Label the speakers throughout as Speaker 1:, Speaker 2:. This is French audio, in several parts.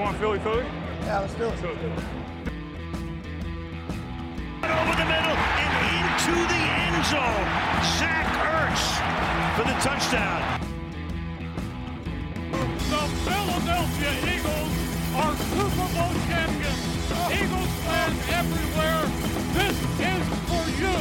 Speaker 1: want Philly Philly?
Speaker 2: Yeah, let's do it.
Speaker 3: Over the middle and into the end zone. Zach Ertz for the touchdown.
Speaker 1: The Philadelphia Eagles are Super Bowl champions. Eagles fans everywhere, this is for you.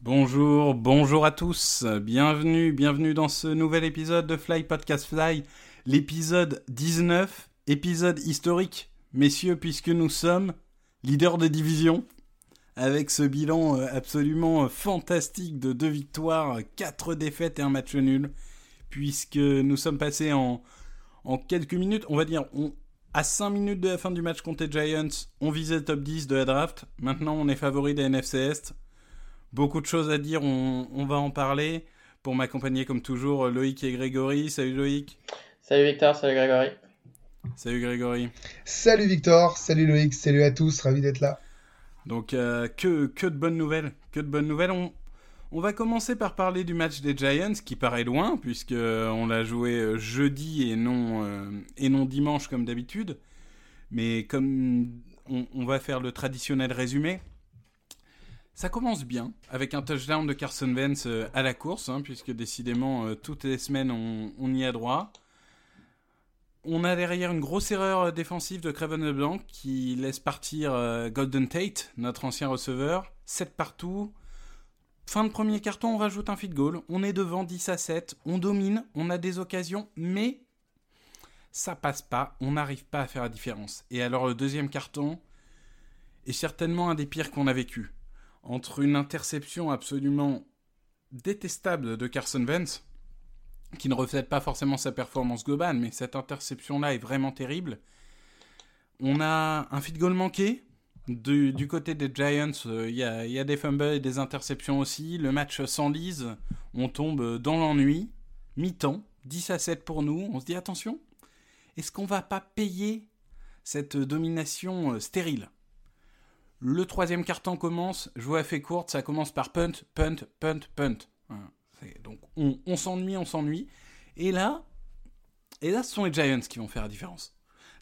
Speaker 4: Bonjour, bonjour à tous, bienvenue, bienvenue dans ce nouvel épisode de Fly Podcast Fly, l'épisode 19, épisode historique, messieurs, puisque nous sommes leaders de division, avec ce bilan euh, absolument fantastique de deux victoires, quatre défaites et un match nul, puisque nous sommes passés en, en quelques minutes, on va dire, on, à 5 minutes de la fin du match contre les Giants, on visait le top 10 de la draft, maintenant on est favori des NFC Est, Beaucoup de choses à dire, on va en parler. Pour m'accompagner comme toujours, Loïc et Grégory. Salut Loïc.
Speaker 5: Salut Victor, salut Grégory.
Speaker 4: Salut Grégory.
Speaker 2: Salut Victor, salut Loïc, salut à tous, ravi d'être là.
Speaker 4: Donc euh, que, que de bonnes nouvelles, que de bonnes nouvelles. On, on va commencer par parler du match des Giants qui paraît loin puisque on l'a joué jeudi et non, euh, et non dimanche comme d'habitude. Mais comme on, on va faire le traditionnel résumé, ça commence bien, avec un touchdown de Carson Wentz euh, à la course, hein, puisque décidément, euh, toutes les semaines, on, on, y a droit. On a derrière une grosse erreur euh, défensive de Craven LeBlanc qui laisse partir euh, Golden Tate, notre ancien receveur. 7 partout. Fin de premier carton, on rajoute un feed goal. On est devant 10 à 7. On domine, on a des occasions, mais ça passe pas. On n'arrive pas à faire la différence. Et alors, le deuxième carton est certainement un des pires qu'on a vécu entre une interception absolument détestable de Carson Wentz, qui ne reflète pas forcément sa performance globale, mais cette interception-là est vraiment terrible. On a un feed goal manqué. Du, côté des Giants, il euh, y, a, y, a, des fumbles et des interceptions aussi. Le match s'enlise. On tombe dans l'ennui. Mi-temps. 10 à 7 pour nous. On se dit attention. Est-ce qu'on va pas payer cette domination stérile? Le troisième carton commence, jouer fait courte, ça commence par punt, punt, punt, punt. Donc on, on s'ennuie, on s'ennuie. Et là, et là, ce sont les Giants qui vont faire la différence.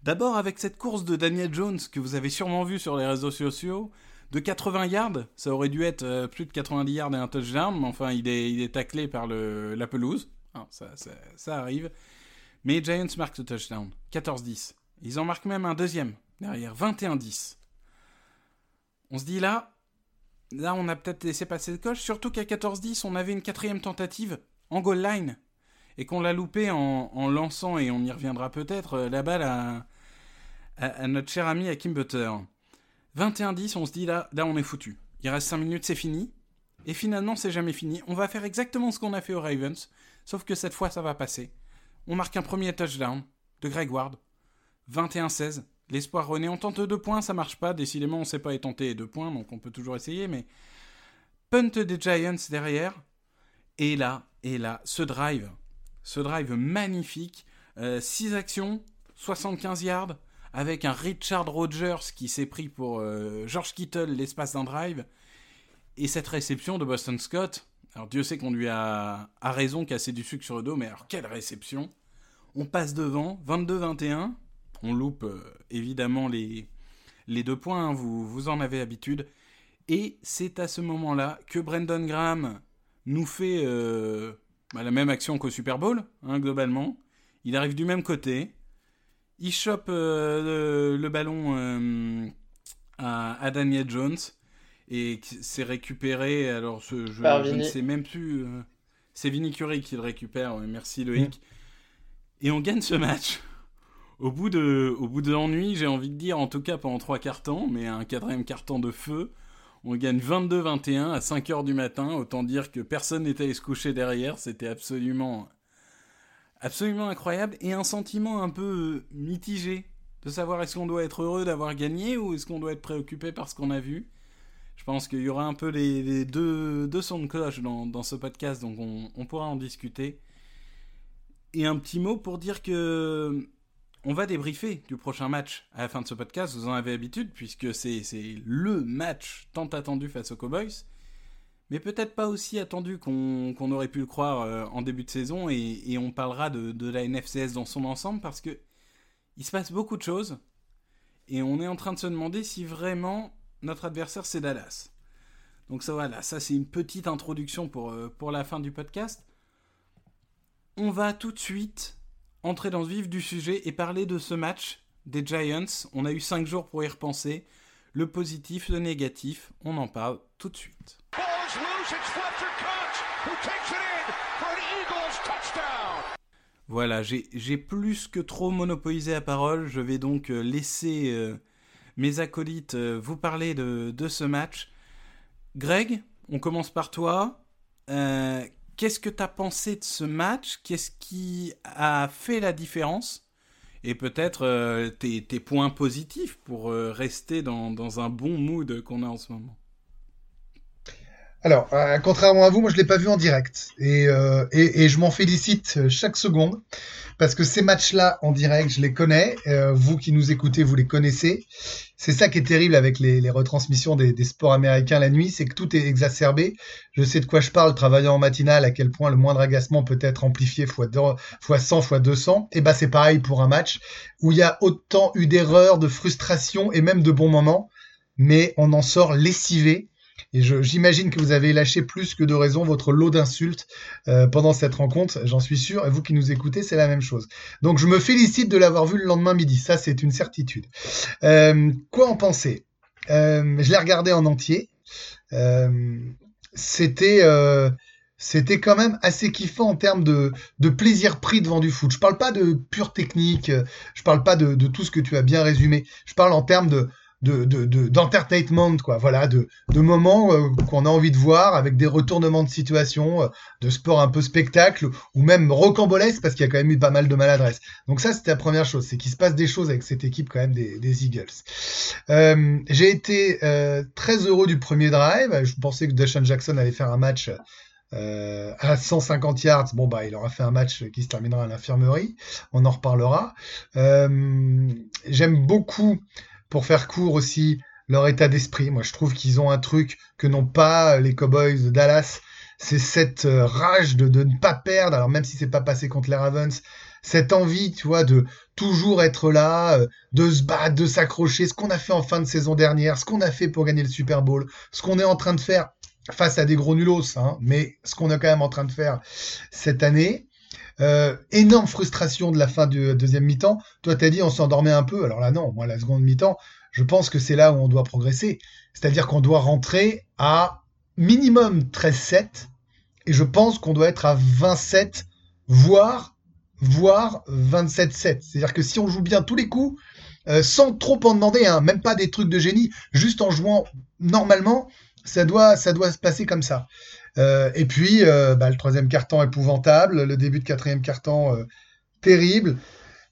Speaker 4: D'abord avec cette course de Daniel Jones que vous avez sûrement vu sur les réseaux sociaux, de 80 yards, ça aurait dû être euh, plus de 90 yards et un touchdown, mais enfin il est, il est taclé par le, la pelouse. Ah, ça, ça, ça, arrive. Mais les Giants marquent le touchdown, 14-10. Ils en marquent même un deuxième, derrière, 21-10 on se dit là, là on a peut-être laissé passer le coche, surtout qu'à 14-10 on avait une quatrième tentative en goal line et qu'on l'a loupé en, lançant, et on y reviendra peut-être, euh, la balle à, notre cher ami Hakim Butter. 21-10, on se dit là, là on est foutu. Il reste 5 minutes, c'est fini. Et finalement, c'est jamais fini. On va faire exactement ce qu'on a fait aux Ravens, sauf que cette fois, ça va passer. On marque un premier touchdown de Greg Ward. 21-16. L'espoir renaît. On tente deux points, ça marche pas. Décidément, on sait pas y tenter deux points, donc on peut toujours essayer. Mais punt des Giants derrière. Et là, et là, ce drive, ce drive magnifique. 6 euh, actions, 75 yards, avec un Richard Rogers qui s'est pris pour euh, George Kittle l'espace d'un drive. Et cette réception de Boston Scott. Alors Dieu sait qu'on lui a, a raison casser du sucre sur le dos, mais alors quelle réception On passe devant, 22-21 on loupe euh, évidemment les, les deux points, hein, vous, vous en avez habitude. Et c'est à ce moment-là que Brandon Graham nous fait euh, bah, la même action qu'au Super Bowl, hein, globalement. Il arrive du même côté. Il chope euh, le, le, ballon euh, à, à, Daniel Jones. Et c'est récupéré. Alors, je, je, je ne sais même plus. C'est Vinny Curry qui le récupère. merci Loïc. Mmh. Et on gagne ce match au bout de, au bout de l'ennui, j'ai envie de dire, en tout cas pendant trois quarts mais un quatrième quart de feu, on gagne 22-21 à 5 heures du matin. Autant dire que personne n'était allé se coucher derrière. C'était absolument, absolument incroyable et un sentiment un peu mitigé de savoir est-ce qu'on doit être heureux d'avoir gagné ou est-ce qu'on doit être préoccupé par ce qu'on a vu. Je pense qu'il y aura un peu les, deux, sons de cloche dans, dans ce podcast, donc on, on pourra en discuter. Et un petit mot pour dire que on va débriefer du prochain match à la fin de ce podcast, vous en avez l'habitude, puisque c'est le match tant attendu face aux Cowboys. mais peut-être pas aussi attendu qu'on aurait pu le croire euh, en début de saison, et, on parlera de, de, la NFCS dans son ensemble, parce que il se passe beaucoup de choses, et on est en train de se demander si vraiment notre adversaire c'est Dallas. Donc ça voilà, ça c'est une petite introduction pour, euh, pour la fin du podcast. On va tout de suite entrer dans le vif du sujet et parler de ce match des Giants. On a eu 5 jours pour y repenser. Le positif, le négatif, on en parle tout de suite. Voilà, j'ai plus que trop monopolisé la parole. Je vais donc euh, laisser euh, mes acolytes vous parler de, de ce match. Greg, on commence par toi. Euh, qu'est-ce que tu as pensé de ce match? Qu'est-ce qui a fait la différence? Et peut-être euh, tes, points positifs pour euh, rester dans, dans, un bon mood qu'on a en ce moment.
Speaker 2: Alors, contrairement à vous, moi je l'ai pas vu en direct et, et, et je m'en félicite chaque seconde parce que ces matchs-là en direct, je les connais. Euh, vous qui nous écoutez, vous les connaissez. C'est ça qui est terrible avec les, retransmissions des, sports américains la nuit, c'est que tout est exacerbé. Je sais de quoi je parle, travaillant en matinale, à quel point le moindre agacement peut être amplifié fois, fois 100, fois 200. Et bah c'est pareil pour un match où il y a autant eu d'erreurs, de frustrations et même de bons moments, mais on en sort lessivé et j'imagine que vous avez lâché plus que de raison votre lot d'insultes euh, pendant cette rencontre, j'en suis sûr. Et vous qui nous écoutez, c'est la même chose. Donc je me félicite de l'avoir vu le lendemain midi. Ça, c'est une certitude. Euh, quoi en penser? Euh, Je l'ai regardé en entier. c'était c'était quand même assez kiffant en termes de, plaisir pris devant du foot. Je parle pas de pure technique, je parle pas de, tout ce que tu as bien résumé. Je parle en termes de, de d'entertainment quoi. Voilà de, de moments euh, qu'on a envie de voir avec des retournements de situation euh, de sport un peu spectacle ou même rocambolesque parce qu'il y a quand même eu pas mal de maladresse donc ça c'était la première chose c'est qu'il se passe des choses avec cette équipe quand même des, des Eagles. Euh, j'ai été très heureux du premier drive. Je pensais que Deshaun Jackson allait faire un match à 150 yards, bon bah il aura fait un match qui se terminera à l'infirmerie, on en reparlera. J'aime beaucoup pour faire court aussi, leur état d'esprit. Moi, je trouve qu'ils ont un truc que n'ont pas les Cowboys de Dallas. C'est cette euh, rage de, de, ne pas perdre, alors même si c'est pas passé contre les Ravens, cette envie, tu vois, de toujours être là, euh, de se battre, de s'accrocher, ce qu'on a fait en fin de saison dernière, ce qu'on a fait pour gagner le Super Bowl, ce qu'on est en train de faire face à des gros nulos, hein, mais ce qu'on est quand même en train de faire cette année. Euh, énorme frustration de la fin du deuxième mi-temps. Toi, t'as dit on s'endormait un peu. Alors là, non. Moi, la seconde mi-temps, je pense que c'est là où on doit progresser. C'est-à-dire qu'on doit rentrer à minimum 13-7. Et je pense qu'on doit être à 27, voire, voire 27-7. C'est-à-dire que si on joue bien tous les coups, euh, sans trop en demander, hein, même pas des trucs de génie, juste en jouant normalement, ça doit, ça doit se passer comme ça. Euh, et puis, euh, bah, le troisième carton épouvantable, le début de quatrième carton euh, terrible.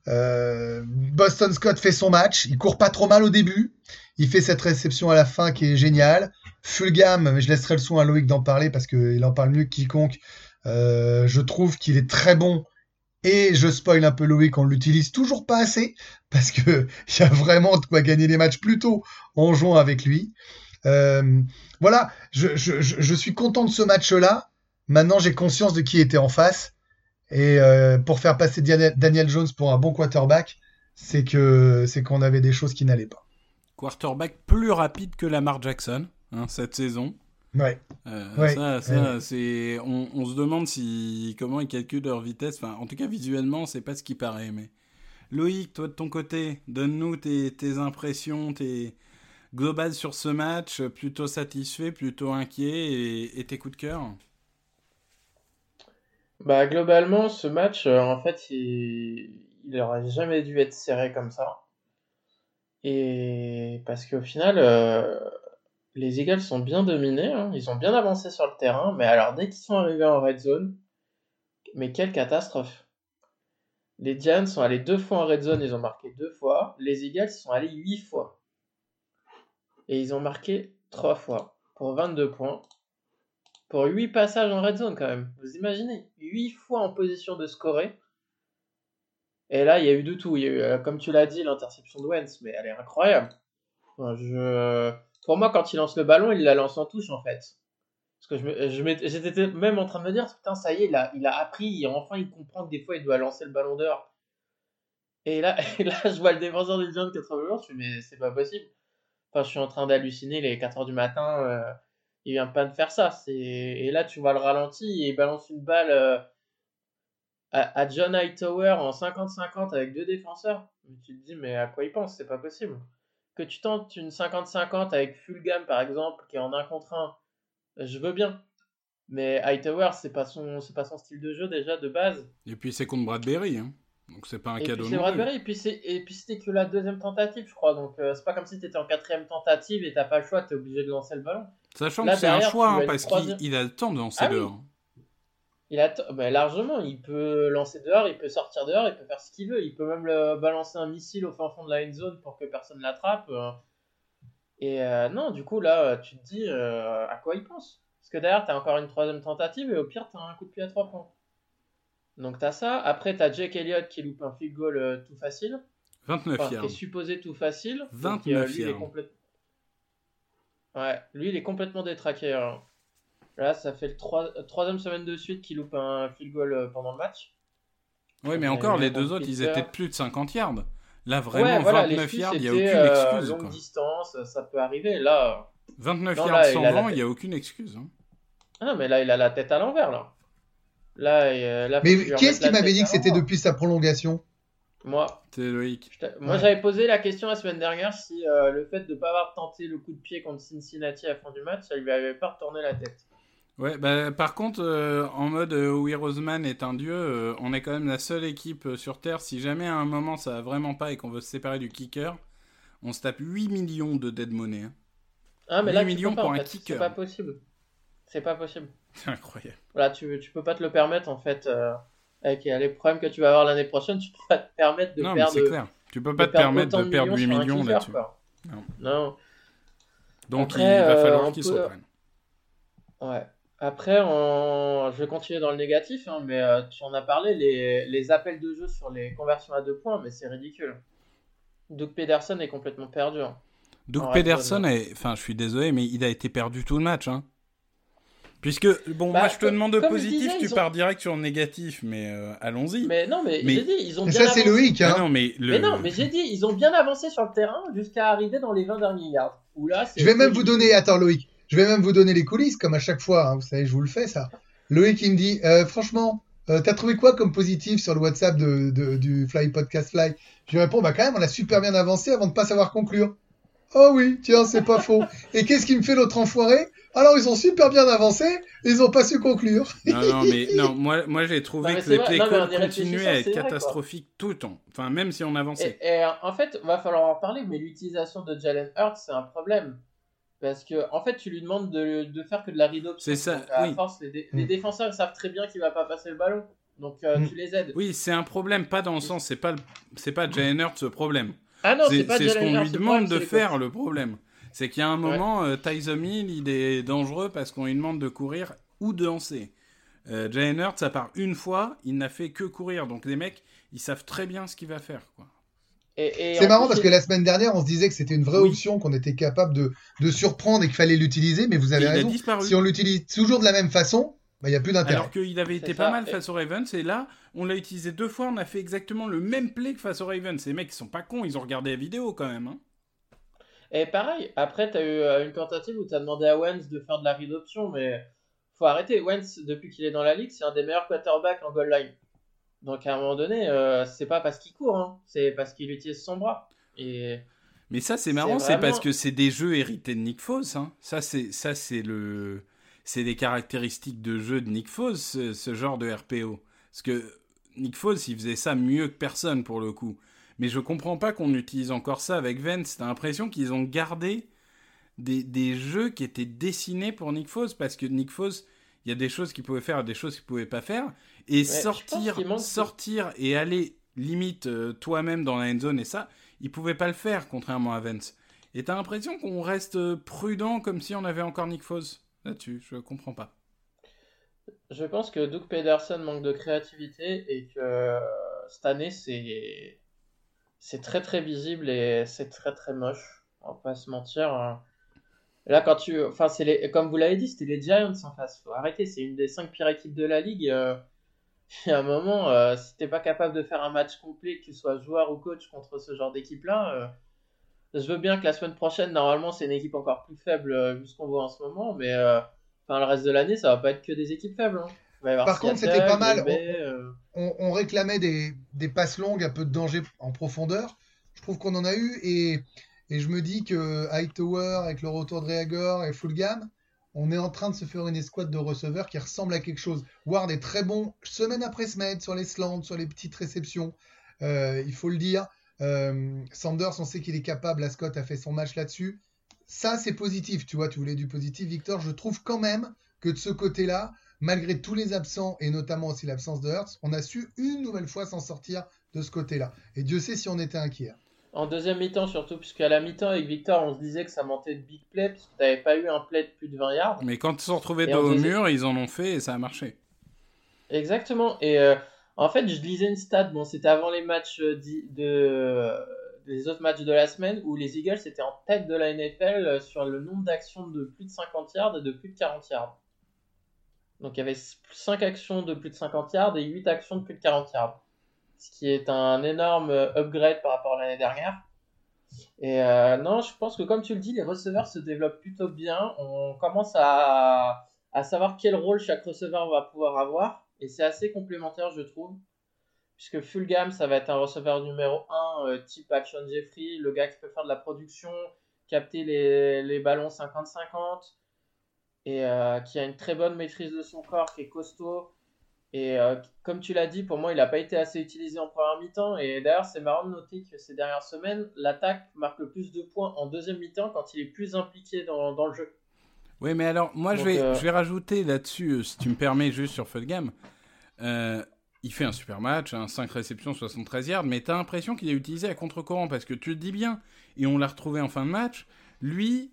Speaker 2: Boston Scott fait son match, il court pas trop mal au début, il fait cette réception à la fin qui est géniale. Fulgham, mais je laisserai le soin à Loïc d'en parler parce qu'il en parle mieux que quiconque. je trouve qu'il est très bon et je spoil un peu Loïc, on l'utilise toujours pas assez parce que il y a vraiment de quoi gagner les matchs plus tôt en jouant avec lui. Euh, voilà, je, suis content de ce match-là. Maintenant, j'ai conscience de qui était en face. Et euh, pour faire passer Daniel Jones pour un bon quarterback, c'est que c'est qu'on avait des choses qui n'allaient pas.
Speaker 4: Quarterback plus rapide que Lamar Jackson hein, cette saison.
Speaker 2: Ouais.
Speaker 4: Euh, ça, c'est. On, se demande si comment ils calculent leur vitesse. Enfin, en tout cas, visuellement, c'est pas ce qui paraît. Mais Loïc, toi de ton côté, donne-nous tes, tes impressions, tes global sur ce match, plutôt satisfait, plutôt inquiet et, tes coups de cœur
Speaker 5: Bah globalement, ce match, euh, en fait, il, il aurait jamais dû être serré comme ça. Et parce qu'au final, euh, les Eagles sont bien dominés, hein. ils ont bien avancé sur le terrain, mais alors dès qu'ils sont arrivés en red zone, mais quelle catastrophe! Les Giants sont allés deux fois en red zone, ils ont marqué deux fois. Les Eagles sont allés huit fois et ils ont marqué 3 fois pour 22 points. Pour 8 passages en red zone quand même. Vous imaginez 8 fois en position de scorer. Et là, il y a eu de tout. Il y a eu, euh, comme tu l'as dit, l'interception de Wentz, mais elle est incroyable. je... Pour moi, quand il lance le ballon, il la lance en touche en fait. Parce que je me- je j'étais même en train de me dire, putain, ça y est, il a, il a appris, enfin il comprend que des fois il doit lancer le ballon dehors. Et là, et je vois le défenseur des Giants 80 je suis mais c'est pas possible. Enfin, je suis en train d'halluciner les 4h du matin, euh, il vient pas de faire ça. C'est... Et là, tu vois le ralenti et il balance une balle euh, à, à John Hightower en 50-50 avec deux défenseurs. Mais tu te dis, mais à quoi il pense? C'est pas possible. Que tu tentes une 50-50 avec Fulgham par exemple, qui est en 1 contre 1, je veux bien. Mais Hightower, c'est pas son, c'est pas son style de jeu déjà de base.
Speaker 4: Et puis c'est contre Bradbury, hein. Donc c'est pas un
Speaker 5: Et
Speaker 4: cadeau.
Speaker 5: c'est. Bradbury, et puis c'est et puis c'était que la deuxième tentative, je crois. Donc euh, c'est pas comme si t'étais en quatrième tentative et t'as pas le choix, t'es obligé de lancer le ballon.
Speaker 4: Sachant
Speaker 5: Là,
Speaker 4: que c'est un choix, hein, parce qu'il a le temps de lancer
Speaker 5: Ah oui.
Speaker 4: dehors.
Speaker 5: Il a bah, largement, il peut lancer dehors, il peut sortir dehors, il peut faire ce qu'il veut, il peut même le balancer un missile au fin fond de la end zone pour que personne l'attrape. euh. Et euh, non, du coup là, tu te dis euh, à quoi il pense? Parce que derrière, t'as encore une troisième tentative et au pire, t'as un coup de pied à trois points. Donc t'as ça. Après, t'as Jake Elliott qui loupe un field goal euh, tout facile.
Speaker 4: 29
Speaker 5: Enfin, qui
Speaker 4: yards.
Speaker 5: est supposé tout facile. Donc,
Speaker 4: 29
Speaker 5: euh, lui, il est
Speaker 4: yards.
Speaker 5: complète- Ouais, lui, il est complètement détraqué. hein. Là, ça fait le troi- troisième semaine de suite qu'il loupe un field goal euh, pendant le match.
Speaker 4: Oui, mais
Speaker 5: Euh,
Speaker 4: encore, les deux autres, ils étaient de plus de 50 yards. Là, vraiment,
Speaker 5: ouais, voilà,
Speaker 4: 29
Speaker 5: l'excuse,
Speaker 4: yards, il n'y a aucune
Speaker 5: euh,
Speaker 4: excuse.
Speaker 5: longue
Speaker 4: quoi.
Speaker 5: distance, ça peut arriver. Là,
Speaker 4: 29
Speaker 5: Non,
Speaker 4: yards
Speaker 5: là,
Speaker 4: sans
Speaker 5: il a la
Speaker 4: vent, il
Speaker 5: tête.
Speaker 4: n'y a aucune excuse. hein.
Speaker 5: ah non, mais là, il a la tête à l'envers là. Là, euh, là
Speaker 2: Mais qui est-ce qui m'avait dit que c'était
Speaker 5: l'envers.
Speaker 2: depuis sa prolongation?
Speaker 5: Moi,
Speaker 4: C'est Loïc.
Speaker 5: moi
Speaker 2: Ouais.
Speaker 5: j'avais posé la question la semaine dernière si euh, le fait de ne pas avoir tenté le coup de pied contre Cincinnati à la fin du match, ça lui avait pas retourné la tête.
Speaker 4: Ouais, bah, par contre, euh, en mode euh, oui, Roseman est un dieu, euh, on est quand même la seule équipe euh, sur Terre. Si jamais à un moment ça va vraiment pas et qu'on veut se séparer du kicker, on se tape 8 millions de dead money. hein.
Speaker 5: Ah, mais
Speaker 4: 8
Speaker 5: là, tu
Speaker 4: millions
Speaker 5: pas,
Speaker 4: pour
Speaker 5: en
Speaker 4: un kicker.
Speaker 5: C'est pas possible. C'est pas possible.
Speaker 4: C'est incroyable.
Speaker 5: Voilà, tu, tu peux pas te le permettre en fait. euh, avec les problèmes que tu vas avoir l'année prochaine, tu peux pas te permettre de
Speaker 4: non, mais
Speaker 5: perdre.
Speaker 4: c'est clair. Tu peux pas te permettre de perdre 8
Speaker 5: sur un
Speaker 4: millions là-dessus. Non.
Speaker 5: Non.
Speaker 4: Donc
Speaker 5: Après,
Speaker 4: il va
Speaker 5: euh,
Speaker 4: falloir qu'ils
Speaker 5: peut-
Speaker 4: se reprennent.
Speaker 5: Ouais. Après, on... je vais continuer dans le négatif, hein, mais euh, tu en as parlé, les, les appels de jeu sur les conversions à deux points, mais c'est ridicule. Doug Pederson est complètement perdu. hein.
Speaker 4: Doug Pederson, est... enfin, je suis désolé, mais il a été perdu tout le match. Hein. Puisque, bon,
Speaker 5: Bah,
Speaker 4: moi je te demande de positif,
Speaker 5: disais,
Speaker 4: tu
Speaker 5: ont-
Speaker 4: pars direct sur le négatif, mais euh, allons-y.
Speaker 5: Mais non, mais,
Speaker 4: Mais-
Speaker 5: j'ai dit, ils ont
Speaker 2: Mais
Speaker 5: bien
Speaker 2: ça, c'est
Speaker 5: avancé.
Speaker 2: Loïc,
Speaker 4: Ah
Speaker 2: hein.
Speaker 4: non, mais le...
Speaker 5: Mais non, mais j'ai dit, ils ont bien avancé sur le terrain jusqu'à arriver dans les 20 derniers yards. Où là, c'est
Speaker 2: Je vais même vous donner, attends Loïc, je vais même vous donner les coulisses comme à chaque fois, hein, vous savez, je vous le fais ça. Loïc il me dit, euh, franchement, euh, t'as trouvé quoi comme positif sur le WhatsApp de, de- du Fly Podcast Fly Je lui réponds, bah quand même, on a super bien avancé avant de pas savoir conclure. Oh oui, tiens, c'est pas faux. Et qu'est-ce qui me fait l'autre enfoiré? Alors ils ont super bien avancé, ils ont pas su conclure.
Speaker 4: Non, non, mais non, moi, moi j'ai trouvé
Speaker 5: Non,
Speaker 4: que les
Speaker 5: vrai.
Speaker 4: play
Speaker 5: Non, mais en
Speaker 4: calls
Speaker 5: y
Speaker 4: continuaient à être catastrophiques tout le temps. Enfin, même si on avançait.
Speaker 5: Et, et, en fait, va falloir en parler, mais l'utilisation de Jalen Hurts, c'est un problème. Parce que, en fait, tu lui demandes de, de faire que de la option.
Speaker 4: C'est ça,
Speaker 5: à
Speaker 4: oui.
Speaker 5: force, les, dé- les
Speaker 2: Mm.
Speaker 5: défenseurs savent très bien qu'il va pas passer le ballon. Donc, euh,
Speaker 2: Mm.
Speaker 5: tu les aides.
Speaker 4: Oui, c'est un problème, pas dans le sens, c'est pas, le- c'est pas Jalen Hurts ce problème.
Speaker 5: Ah c'est
Speaker 4: ce qu'on lui demande
Speaker 5: problème,
Speaker 4: de faire le problème. C'est qu'il y a un moment, euh, Tyson Hill, il est dangereux parce qu'on lui demande de courir ou de lancer. Euh, Jalen Hurts, à part une fois, il n'a fait que courir. Donc les mecs, ils savent très bien ce qu'il va faire. Quoi.
Speaker 2: C'est marrant
Speaker 5: plus,
Speaker 2: parce que la semaine dernière, on se disait que c'était une vraie
Speaker 4: Oui.
Speaker 2: option, qu'on était capable de, de surprendre et qu'il fallait l'utiliser, mais vous avez raison. Si on l'utilise toujours de la même façon, bah, il n'y a plus d'intérêt.
Speaker 4: Alors qu'il avait été pas mal
Speaker 5: Et-
Speaker 4: face aux Ravens, et là, on l'a utilisé deux fois, on a fait exactement le même play que face aux Ravens. Ces mecs, ils sont pas cons, ils ont regardé la vidéo quand même. hein.
Speaker 5: Et pareil, après, tu as eu euh, une tentative où tu as demandé à Wentz de faire de la read option, mais faut arrêter. Wentz, depuis qu'il est dans la ligue, c'est un des meilleurs quarterbacks en goal line. Donc à un moment donné, euh, c'est pas parce qu'il court, hein, c'est parce qu'il utilise son bras. Et
Speaker 4: Mais ça, c'est marrant, c'est
Speaker 5: vraiment-
Speaker 4: parce que c'est des jeux hérités de Nick Foles. hein. Ça, c'est ça, c'est le, c'est des caractéristiques de jeu de Nick Foles, ce, ce genre de RPO. Parce que Nick Foles, il faisait ça mieux que personne pour le coup. Mais je comprends pas qu'on utilise encore ça avec Vance. T'as l'impression qu'ils ont gardé des, des jeux qui étaient dessinés pour Nick Foles parce que Nick Foles, il y a des choses qu'il pouvait faire, des choses qu'il pouvait pas faire. Et sortir,
Speaker 5: manque-
Speaker 4: sortir et aller limite euh, toi-même dans la end zone et ça, il pouvait pas le faire contrairement à Vance. Et t'as l'impression qu'on reste euh, prudent comme si on avait encore Nick Foles là-dessus. Je comprends pas.
Speaker 5: je pense que Doug Pederson manque de créativité et que euh, cette année, c'est c'est très très visible et c'est très très moche. On va pas se mentir. hein. Là, quand tu. Enfin, c'est les... comme vous l'avez dit, c'était les Giants en face. Faut arrêter, c'est une des cinq pires équipes de la ligue. Il y a un moment, euh, si t'es pas capable de faire un match complet, que tu sois joueur ou coach contre ce genre d'équipe-là, euh, je veux bien que la semaine prochaine, normalement, c'est une équipe encore plus faible euh, vu ce qu'on voit en ce moment, mais euh, enfin, le reste de l'année, ça va pas être que des équipes faibles. hein.
Speaker 2: Par contre, c'était pas mal.
Speaker 5: Euh,
Speaker 2: on, on réclamait des, des passes longues, un peu de danger en profondeur. Je trouve qu'on en a eu et, et je me dis que Hightower, avec le retour de Reagor et Fulgham, on est en train de se faire une escouade de receveurs qui ressemble à quelque chose. Ward est très bon semaine après semaine sur les slants, sur les petites réceptions. Euh, il faut le dire. Euh, Sanders, on sait qu'il est capable. La Scott a fait son match là-dessus. Ça, c'est positif. Tu vois, tu voulais du positif, Victor. Je trouve quand même que de ce côté-là, malgré tous les absents et notamment aussi l'absence de Hurts, on a su une nouvelle fois s'en sortir de ce côté-là. Et Dieu sait si on était inquiet.
Speaker 5: En deuxième mi-temps, surtout, puisqu'à la mi-temps, avec Victor, on se disait que ça mentait de big play, puisque t'avais pas eu un play de plus de 20 yards.
Speaker 4: Mais quand ils se sont retrouvés
Speaker 5: Et
Speaker 4: dos au
Speaker 5: deuxième-
Speaker 4: mur, ils en ont fait et ça a marché.
Speaker 5: Exactement. Et euh, en fait, je lisais une stat, bon, c'était avant les matchs euh, euh, des autres matchs de la semaine, où les Eagles étaient en tête de la NFL euh, sur le nombre d'actions de plus de 50 yards et de plus de 40 yards. Donc il y avait 5 actions de plus de 50 yards et 8 actions de plus de 40 yards. Ce qui est un énorme upgrade par rapport à l'année dernière. Et non, je pense que comme tu le dis, les receveurs se développent plutôt bien. On commence à, à savoir quel rôle chaque receveur va pouvoir avoir. Et c'est assez complémentaire, je trouve. Puisque Fulgham, ça va être un receveur numéro 1, euh, type Action Jeffrey, le gars qui peut faire de la production, capter les, les ballons 50-50, et euh, qui a une très bonne maîtrise de son corps, qui est costaud. Et euh, comme tu l'as dit, pour moi, il n'a pas été assez utilisé en première mi-temps. Et d'ailleurs, c'est marrant de noter que ces dernières semaines, l'attaque marque le plus de points en deuxième mi-temps quand il est plus impliqué dans, dans le jeu.
Speaker 4: Oui, mais alors, moi, je vais,
Speaker 5: euh,
Speaker 4: je vais rajouter là-dessus, euh, si tu me permets, juste sur Fulgham. Euh, il fait un super match, hein, 5 réceptions, 73 yards, mais t'as l'impression qu'il est utilisé à contre-courant, parce que tu le dis bien, et on l'a retrouvé en fin de match, lui,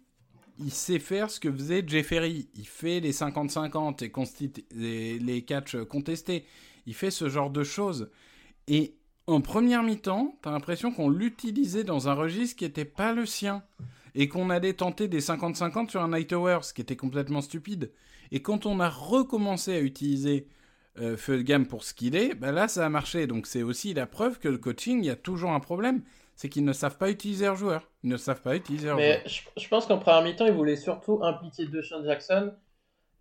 Speaker 4: il sait faire ce que faisait Jeffery. Il fait les 50-50 et les, les catchs contestés. Il fait ce genre de choses. Et en première mi-temps, t'as l'impression qu'on l'utilisait dans un registre qui n'était pas le sien et qu'on allait tenter des 50-50 sur un Hightower, ce qui était complètement stupide. Et quand on a recommencé à utiliser euh, Fulgham pour ce qu'il est, bah là ça a marché. Donc c'est aussi la preuve que le coaching, il y a toujours un problème, c'est qu'ils ne savent pas utiliser leurs joueurs. Ils ne savent pas utiliser leurs
Speaker 5: Mais
Speaker 4: joueurs.
Speaker 5: je, je pense qu'en première mi-temps, ils voulaient surtout impliquer DeShaun Jackson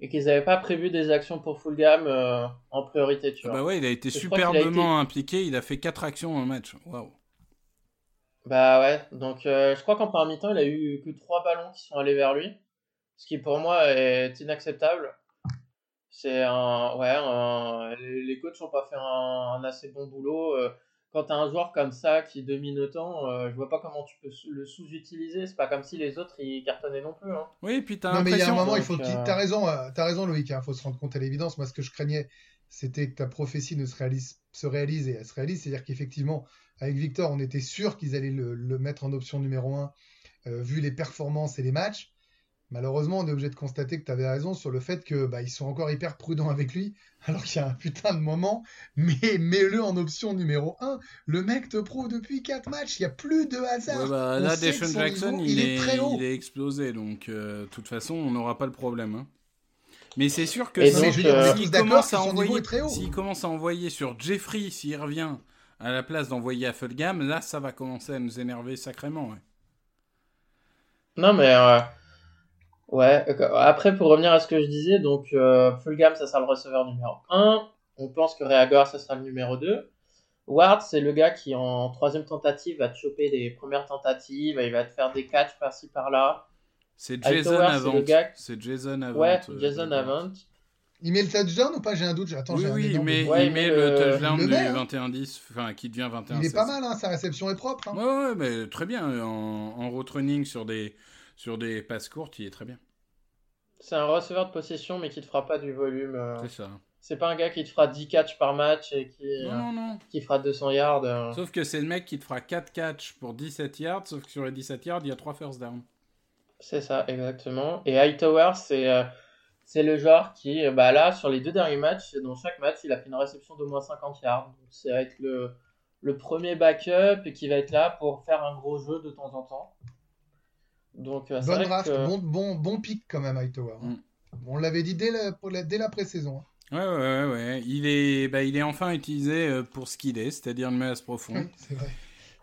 Speaker 5: et qu'ils n'avaient pas prévu des actions pour Fulgham euh, en priorité, tu
Speaker 4: Ah
Speaker 5: vois.
Speaker 4: bah ouais, il a été superbement impliqué, il a fait 4 actions en match. Waouh.
Speaker 5: Bah ouais, donc euh, je crois qu'en première mi-temps, il a eu que trois ballons qui sont allés vers lui, ce qui pour moi est inacceptable. C'est un, ouais, un- les coachs n'ont pas fait un, un assez bon boulot. euh, Quand t'as un joueur comme ça qui domine autant, euh, je vois pas comment tu peux le sous-utiliser. C'est pas comme si les autres ils cartonnaient non plus. Hein.
Speaker 4: Oui, puis t'as
Speaker 2: Non, mais il y a un moment, il faut qu'il.
Speaker 5: euh,
Speaker 2: T'as raison, euh, t'as raison, Loïc. Il faut se rendre compte à l'évidence. Moi, ce que je craignais, c'était que ta prophétie ne se réalise, se réalise et elle se réalise. C'est-à-dire qu'effectivement, avec Victor, on était sûr qu'ils allaient le, le mettre en option numéro 1, vu les performances et les matchs. Malheureusement, on est obligé de constater que tu avais raison sur le fait que bah, ils sont encore hyper prudents avec lui, alors qu'il y a un putain de moment. Mais mets-le en option numéro 1. Le mec te prouve depuis 4 matchs, il n'y a plus de hasard.
Speaker 4: Ouais, bah, là, Deshaun Jackson,
Speaker 2: niveau,
Speaker 4: il,
Speaker 2: il est très haut.
Speaker 4: il est explosé, donc euh, de toute façon, on n'aura pas le problème. hein. Mais c'est sûr que s'il commence à envoyer,
Speaker 2: est très haut.
Speaker 4: s'il commence à envoyer sur Jeffrey, s'il revient à la place d'envoyer à Fulgham, là, ça va commencer à nous énerver sacrément. ouais.
Speaker 5: Non, mais euh, ouais. Après, pour revenir à ce que je disais, donc euh, Fulgham, ça sera le receveur numéro 1. On pense que Reagor, ça sera le numéro 2. Ward, c'est le gars qui, en troisième tentative, va te choper les premières tentatives, il va te faire des catchs par-ci par-là.
Speaker 4: C'est Jason Avant. C'est Jason Avant.
Speaker 5: Ouais,
Speaker 4: euh,
Speaker 5: Jason
Speaker 4: de-
Speaker 5: Avant.
Speaker 2: Il met le touchdown ou pas? J'ai un doute. Attends,
Speaker 4: Oui, oui, mais
Speaker 2: doute.
Speaker 5: Ouais,
Speaker 4: il
Speaker 5: il
Speaker 4: met le
Speaker 5: le-
Speaker 4: touchdown
Speaker 2: il
Speaker 4: du
Speaker 2: hein.
Speaker 4: 21-10, enfin qui devient 21
Speaker 2: Il est pas mal, hein, sa réception est propre. hein.
Speaker 4: Ouais, ouais, mais très bien. En, en road running sur des, sur des passes courtes, il est très bien.
Speaker 5: C'est un receveur de possession, mais qui te fera pas du volume. euh.
Speaker 4: C'est ça.
Speaker 5: C'est pas un gars qui te fera 10 catchs par match et qui,
Speaker 4: Non,
Speaker 5: euh,
Speaker 4: non, non.
Speaker 5: qui fera 200 yards. euh.
Speaker 4: Sauf que c'est le mec qui te fera 4 catchs pour 17 yards, sauf que sur les 17 yards, il y a 3 first down.
Speaker 5: C'est ça, exactement. Et Hightower, c'est euh, c'est le genre qui, bah là, sur les deux derniers matchs, dans chaque match, il a fait une réception d'au moins 50 yards. Donc, ça va être le, le premier backup et qui va être là pour faire un gros jeu de temps en temps. Donc, euh, vrai
Speaker 2: draft,
Speaker 5: que-
Speaker 2: bon, bon, bon pic quand même, Hightower. hein.
Speaker 4: Mm.
Speaker 2: On l'avait dit dès la, pour la- dès la pré-saison. hein.
Speaker 4: Ouais, ouais, ouais, ouais. Il est, bah, il est enfin utilisé euh, pour ce qu'il est, c'est-à-dire une menace profonde.
Speaker 2: C'est vrai.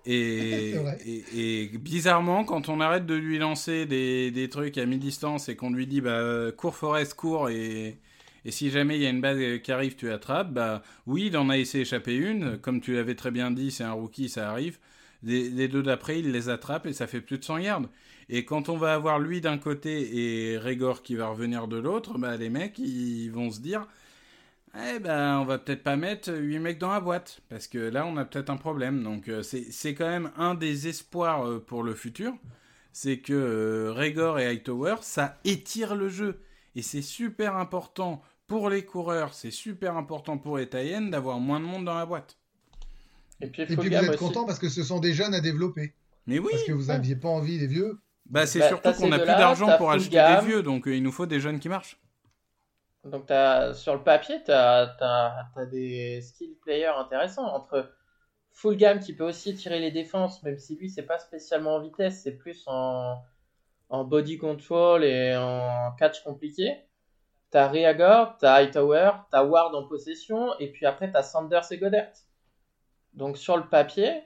Speaker 4: Et, bizarrement, quand on arrête de lui lancer des, des trucs à mi-distance et qu'on lui dit bah, euh, cours Forest, cours et, et si jamais il y a une balle euh, qui arrive, tu attrapes, bah oui, il en a essayé échapper une. Comme tu l'avais très bien dit, c'est un rookie, ça arrive. Les, les deux d'après, il les attrape et ça fait plus de 100 yards. Et quand on va avoir lui d'un côté et Régor qui va revenir de l'autre, bah, les mecs, ils vont se dire eh ben, on va peut-être pas mettre 8 mecs dans la boîte, parce que là, on a peut-être un problème. Donc, euh, c'est c'est quand même un des espoirs euh, pour le futur, c'est que euh, Régor et Hightower, ça étire le jeu. Et c'est super important pour les coureurs, c'est super important pour les Taïens d'avoir moins de monde dans la boîte.
Speaker 5: Et puis,
Speaker 2: Et puis vous êtes
Speaker 5: aussi.
Speaker 2: content parce que ce sont des jeunes à développer.
Speaker 4: Mais oui,
Speaker 2: Parce que vous
Speaker 5: ouais.
Speaker 2: aviez pas envie des vieux.
Speaker 4: bah, c'est
Speaker 5: Bah,
Speaker 4: surtout qu'on n'a plus d'argent pour acheter des vieux, donc euh, il nous faut des jeunes qui marchent.
Speaker 5: Donc, t'as, sur le papier, tu as, des skill players intéressants. Entre Fulgham qui peut aussi tirer les défenses, même si lui, c'est pas spécialement en vitesse, c'est plus en, en body control et en catch compliqué. T'as Riagor, t'as Hightower, t'as Ward en possession, et puis après, t'as Sanders et Goddard. Donc, sur le papier,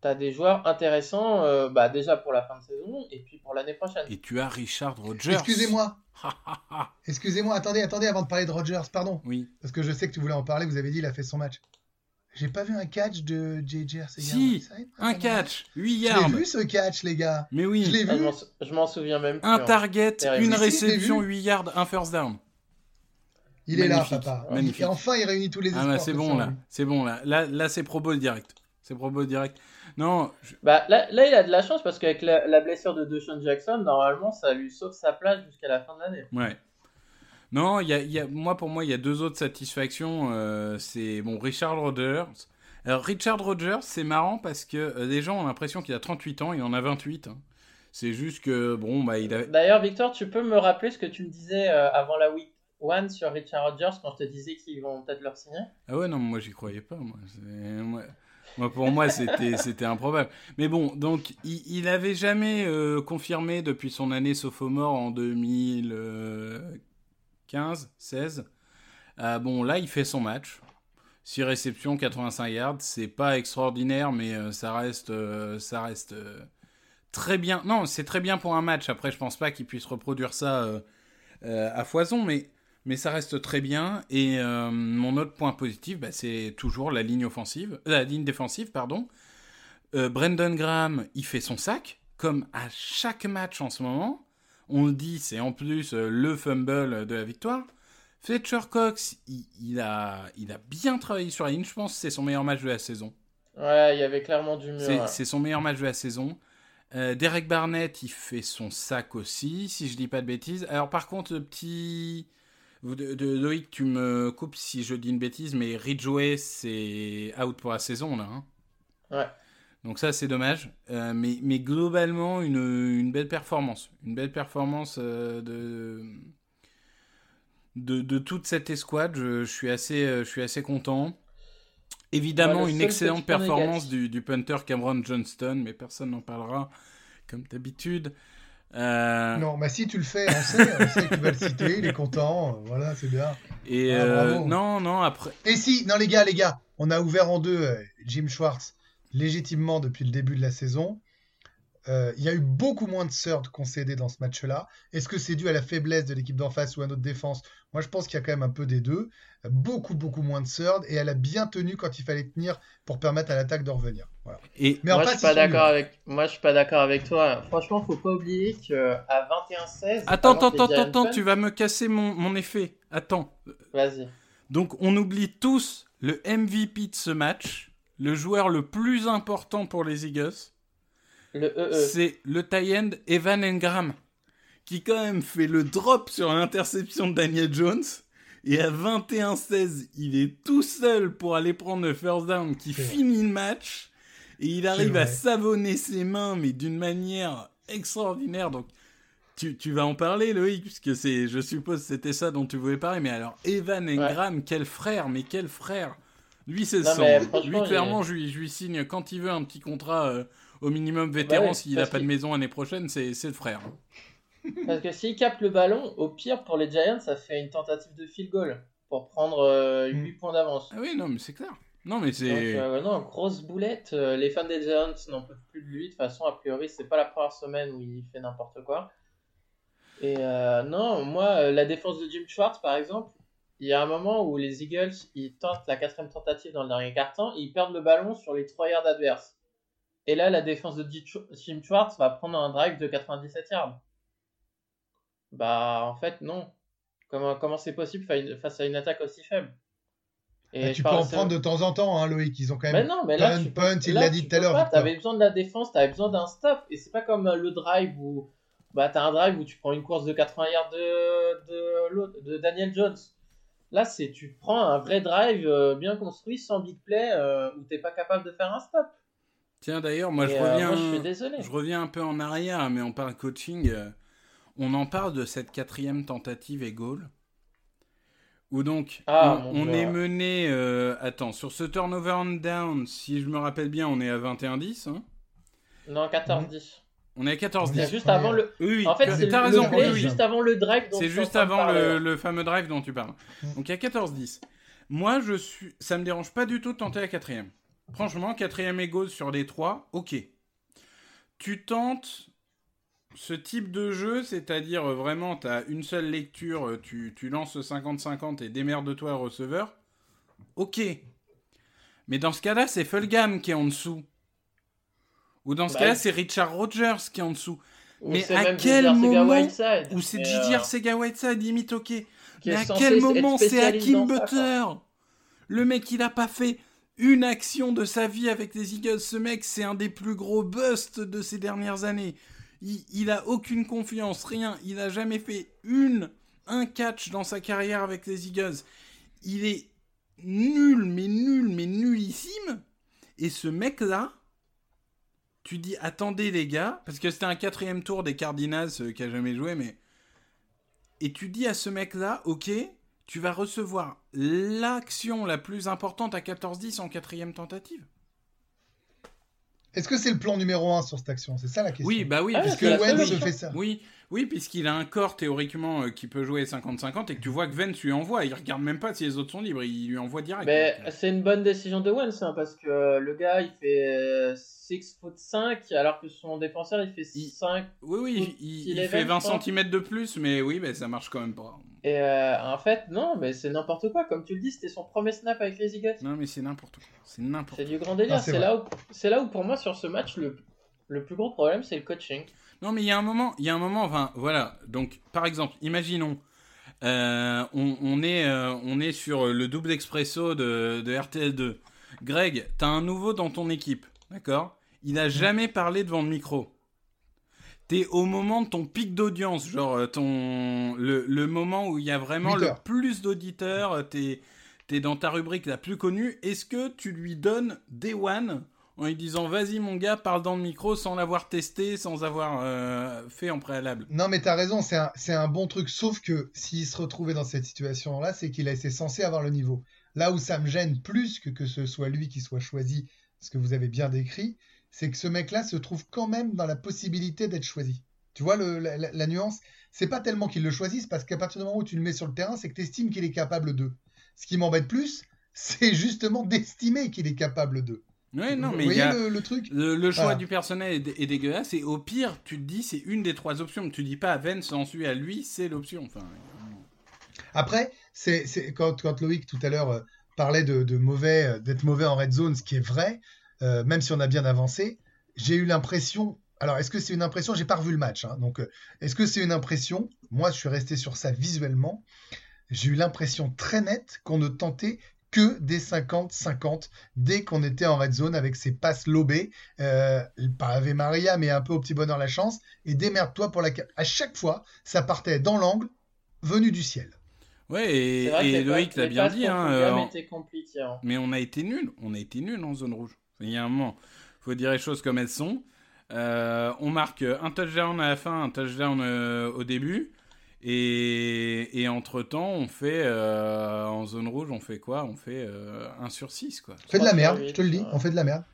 Speaker 5: t'as des joueurs intéressants, euh, bah, déjà pour la fin de saison, et puis pour l'année prochaine.
Speaker 4: Et tu as Richard Rogers.
Speaker 2: Excusez-moi. excusez-moi, attendez, attendez avant de parler de Rogers, pardon.
Speaker 4: oui.
Speaker 2: Parce que je sais que tu voulais en parler, vous avez dit il a fait son match. J'ai pas vu un catch de JJ Arcega.
Speaker 4: Si, Un catch, 8
Speaker 2: Je
Speaker 4: yards.
Speaker 2: l'ai vu ce catch, les gars.
Speaker 4: Mais
Speaker 2: Je
Speaker 4: oui.
Speaker 2: l'ai
Speaker 5: Ah, je
Speaker 2: vu.
Speaker 5: je m'en souviens même plus.
Speaker 4: Un
Speaker 5: hein.
Speaker 4: target, une
Speaker 2: je
Speaker 4: réception,
Speaker 2: vu.
Speaker 4: 8 yards, un first down.
Speaker 2: Il est là, papa.
Speaker 4: magnifique.
Speaker 2: Et enfin, il réunit tous les
Speaker 4: Ah
Speaker 2: espoirs.
Speaker 4: bah c'est bon là, c'est bon là. Là, là c'est Pro Bowl direct. C'est Pro Bowl direct. Non, je-
Speaker 5: Bah, là, là, il a de la chance parce qu'avec la, la blessure de Deshaun Jackson, normalement, ça lui sauve sa place jusqu'à la fin de l'année.
Speaker 4: ouais. Non, y a, y a- moi pour moi il y a deux autres satisfactions. euh, c'est bon Richard Rodgers. Alors Richard Rodgers, c'est marrant parce que euh, les gens ont l'impression qu'il a 38 ans, il en a 28. hein. C'est juste que bon bah il a.
Speaker 5: D'ailleurs, Victor, tu peux me rappeler ce que tu me disais euh, avant la week 1 sur Richard Rodgers quand je te disais qu'ils vont peut-être leur signer
Speaker 4: Ah ouais non moi j'y croyais pas moi. Pour moi c'était improbable. Mais bon donc il, il avait jamais euh, confirmé depuis son année sophomore en 2015 16. Ah bon là il fait son match. 6 réceptions, 85 yards, c'est pas extraordinaire, mais euh, ça reste, euh, ça reste euh, très bien. Non, c'est très bien pour un match. Après, je pense pas qu'il puisse reproduire ça euh, euh, à foison, mais, mais ça reste très bien. Et euh, mon autre point positif, bah, c'est toujours la ligne offensive, euh, la ligne défensive, pardon. Euh, Brendan Graham, il fait son sac, comme à chaque match en ce moment. On le dit, c'est en plus le fumble de la victoire. Fletcher Cox, il, il a, il a bien travaillé sur la ligne. Je pense que c'est son meilleur match de la saison.
Speaker 5: Ouais, il y avait clairement du mur.
Speaker 4: C'est son meilleur match de la saison. Euh, Derek Barnett, il fait son sac aussi, si je dis pas de bêtises. Alors par contre, le petit... De, de- Loïc, tu me coupes si je dis une bêtise, mais Ridgeway, c'est out pour la saison, là. hein.
Speaker 5: Ouais.
Speaker 4: Donc ça, c'est dommage. Euh, mais, mais globalement, une, une belle performance. Une belle performance euh, de, de, de toute cette escouade. Je, je suis, assez, euh, je suis assez content. Évidemment,
Speaker 5: Ouais,
Speaker 4: une excellente performance du punter Cameron Johnston, mais personne n'en parlera, comme d'habitude. Euh,
Speaker 2: Non, mais si tu le fais, on sait, on sait que tu vas le citer, il est content, voilà, c'est bien.
Speaker 4: et
Speaker 2: Ah,
Speaker 4: euh, non, non, après...
Speaker 2: Et si, non les gars, les gars, on a ouvert en deux euh, Jim Schwartz légitimement depuis le début de la saison. Euh, Il y a eu beaucoup moins de third concédés dans ce match-là. Est-ce que c'est dû à la faiblesse de l'équipe d'en face ou à notre défense? Moi, je pense qu'il y a quand même un peu des deux. Beaucoup, beaucoup moins de third et elle a bien tenu quand il fallait tenir pour permettre à l'attaque de revenir. Voilà.
Speaker 4: Et,
Speaker 2: Mais en
Speaker 5: Moi, je suis pas d'accord avec. Moi, je suis pas d'accord avec toi. Franchement, faut pas oublier que à 21-16.
Speaker 4: Attends, attends, attends, attends, tu vas me casser mon, mon effet. Attends.
Speaker 5: Vas-y.
Speaker 4: Donc, on oublie tous le MVP de ce match, le joueur le plus important pour les Eagles,
Speaker 5: Le E EE.
Speaker 4: c'est le tie end Evan Engram, qui quand même fait le drop sur l'interception de Daniel Jones. Et à 21-16, il est tout seul pour aller prendre le first down qui
Speaker 2: vrai.
Speaker 4: finit le match. Et il arrive à savonner ses mains, mais d'une manière extraordinaire. Donc, tu, tu vas en parler, Loïc, puisque c'est, je suppose que c'était ça dont tu voulais parler. Mais alors, Evan Engram, quel frère, mais quel frère Lui, c'est
Speaker 5: mais
Speaker 4: Lui, clairement, je, lui, je lui signe quand il veut un petit contrat euh, au minimum vétéran
Speaker 5: Bah ouais,
Speaker 4: s'il a
Speaker 5: parce
Speaker 4: pas de maison l'année prochaine, c'est c'est le frère.
Speaker 5: Parce que s'il capte le ballon, au pire, pour les Giants, ça fait une tentative de field goal pour prendre euh, 8 points d'avance.
Speaker 4: Ah oui, non, mais c'est clair. Non, mais c'est.
Speaker 5: euh, non, grosse boulette. Euh, les fans des Giants n'en peuvent plus de lui. De toute façon, a priori, c'est pas la première semaine où il fait n'importe quoi. Et euh, non, moi, la défense de Jim Schwartz, par exemple, il y a un moment où les Eagles, ils tentent la quatrième tentative dans le dernier quart-temps, et ils perdent le ballon sur les 3 yards adverses. Et là, la défense de Jim Schwartz va prendre un drive de 97 yards. Bah, en fait, non. Comment comment c'est possible fa- face à une attaque aussi faible? Et
Speaker 2: Bah, tu peux en prendre de temps en temps, hein, Loïc. Ils ont quand
Speaker 5: mais
Speaker 2: même.
Speaker 5: non, mais là,
Speaker 2: punt,
Speaker 5: tu peux-
Speaker 2: punt, il l'a
Speaker 5: tu
Speaker 2: dit tout à l'heure,
Speaker 5: besoin de la défense, t'avais besoin d'un stop. Et c'est pas comme euh, le drive où bah, t'as un drive où tu prends une course de 80 yards de, de, l'autre- de Daniel Jones. Là, c'est tu prends un vrai drive euh, bien construit, sans big play, euh, où t'es pas capable de faire un stop.
Speaker 4: Tiens, d'ailleurs, moi, je
Speaker 5: euh,
Speaker 4: reviens.
Speaker 5: moi, je suis désolé.
Speaker 4: Je reviens un peu en arrière, mais on parle coaching. euh, on en parle de cette quatrième tentative et goal. Où donc,
Speaker 5: Ah,
Speaker 4: on, est mené. euh, attends, sur ce turnover on down, si je me rappelle bien, on est à 21-10. hein.
Speaker 5: Non, 14-10.
Speaker 4: on est à 14-10.
Speaker 5: C'est juste avant le.
Speaker 4: Oui, oui,
Speaker 5: En fait, c'est
Speaker 4: raison.
Speaker 5: play
Speaker 4: oui,
Speaker 5: juste avant le drive.
Speaker 4: C'est juste avant le, fameux drive dont tu parles.
Speaker 2: Mm.
Speaker 4: Donc il y a 14-10. Moi, je suis, ça me dérange pas du tout de tenter la quatrième. Franchement, quatrième égaux sur les trois, ok. Tu tentes ce type de jeu, c'est-à-dire vraiment, tu as une seule lecture, tu, tu lances 50-50 et démerde-toi receveur, ok. Mais dans ce cas-là, c'est Fulgham qui est en dessous. Ou dans ce
Speaker 5: Bah,
Speaker 4: cas-là, c'est Richard Rogers qui est en dessous.
Speaker 5: Ou
Speaker 4: mais à quel moment- Ou c'est J.J.
Speaker 5: euh,
Speaker 4: Arcega Whiteside, limite ok. Mais à quel moment c'est Hakim
Speaker 5: ça.
Speaker 4: Butler? Le mec, il a pas fait une action de sa vie avec les Eagles. Ce mec, c'est un des plus gros busts de ces dernières années. Il, a aucune confiance, rien. Il a jamais fait une, un catch dans sa carrière avec les Eagles. Il est nul, mais nul, mais nullissime. Et ce mec-là, tu dis, attendez les gars, parce que c'était un quatrième tour des Cardinals euh, qui a jamais joué, mais et tu dis à ce mec-là, ok, tu vas recevoir l'action la plus importante à 14-10 en quatrième tentative.
Speaker 2: Est-ce que c'est le plan numéro un sur cette action? C'est ça la question.
Speaker 4: Oui, bah oui,
Speaker 5: Ah,
Speaker 4: puisque
Speaker 2: fait ça.
Speaker 4: oui, oui, puisqu'il a un corps théoriquement euh, qui peut jouer 50-50 et que tu vois que Vence lui envoie. Il regarde même pas si les autres sont libres, il lui envoie direct.
Speaker 5: Mais
Speaker 4: euh,
Speaker 5: c'est une bonne décision de Wentz hein, parce que euh, le gars il fait 6 foot 5 alors que son défenseur il fait
Speaker 4: Il-
Speaker 5: 5
Speaker 4: oui, oui, il, fait 20
Speaker 5: je crois.
Speaker 4: cm de plus, mais oui, mais ça marche quand même pas.
Speaker 5: Et euh, en fait non mais c'est n'importe quoi comme tu le dis c'était son premier snap avec les Eagles.
Speaker 4: Non, mais c'est n'importe quoi. C'est n'importe
Speaker 5: C'est du grand délire.
Speaker 2: Ah, c'est
Speaker 5: là où c'est là où pour moi sur ce match le le plus gros problème c'est le coaching.
Speaker 4: Non, mais il y a un moment, il y a un moment, enfin, voilà. Donc, par exemple, imaginons, euh, on, on est, euh, on est sur le double expresso de, de RTL2. Greg, t'as un nouveau dans ton équipe, d'accord? Il a jamais parlé devant le micro. T'es au moment de ton pic d'audience, genre euh, ton le, le moment où il y a vraiment le plus d'auditeurs, euh, t'es es dans ta rubrique la plus connue. Est-ce que tu lui donnes Day One en lui disant vas-y mon gars, parle dans le micro sans l'avoir testé, sans avoir euh, fait en préalable
Speaker 2: Non, mais t'as raison, c'est un, un bon truc. Sauf que s'il se retrouvait dans cette situation-là, c'est qu'il était censé avoir le niveau. Là où ça me gêne plus que que ce soit lui qui soit choisi, ce que vous avez bien décrit, c'est que ce mec-là se trouve quand même dans la possibilité d'être choisi. Tu vois le, la, nuance C'est pas tellement qu'il le choisisse, parce qu'à partir du moment où tu le mets sur le terrain, c'est que tu estimes qu'il est capable d'eux. Ce qui m'embête plus, c'est justement d'estimer qu'il est capable d'eux.
Speaker 4: Ouais, non, mais il y a...
Speaker 2: le, le truc?
Speaker 4: Le, le choix
Speaker 2: Voilà.
Speaker 4: du personnel est, dé- est dégueulasse et au pire, tu te dis c'est une des trois options. Tu dis pas à Vence, ensuite à lui, c'est l'option. Enfin,
Speaker 2: Après, c'est quand, quand Loïc tout à l'heure euh, parlait de, de mauvais, euh, d'être mauvais en red zone, ce qui est vrai, euh, même si on a bien avancé, j'ai eu l'impression. Alors, est-ce que c'est une impression? J'ai pas revu le match, hein, donc euh, est-ce que c'est une impression? Moi, je suis resté sur ça visuellement. J'ai eu l'impression très nette qu'on ne tentait que des 50-50 dès qu'on était en red zone avec ses passes lobées, euh, pas Ave Maria, mais un peu au petit bonheur la chance, et démerde-toi pour la. À chaque fois, ça partait dans l'angle, venu du ciel.
Speaker 4: ouais, et, et Loïc l'a bien dit. Hein, euh,
Speaker 5: hein.
Speaker 4: mais on a été nuls. On a été nuls en zone rouge. Il y a un moment, faut dire les choses comme elles sont. Euh, on marque un touchdown à la fin, un touchdown euh, au début. Et, et entre-temps, on fait, euh, en zone rouge, on fait quoi? On fait euh, 1 sur 6, quoi.
Speaker 2: On fait de la
Speaker 5: 3
Speaker 2: merde, je te le dis, on fait de la merde.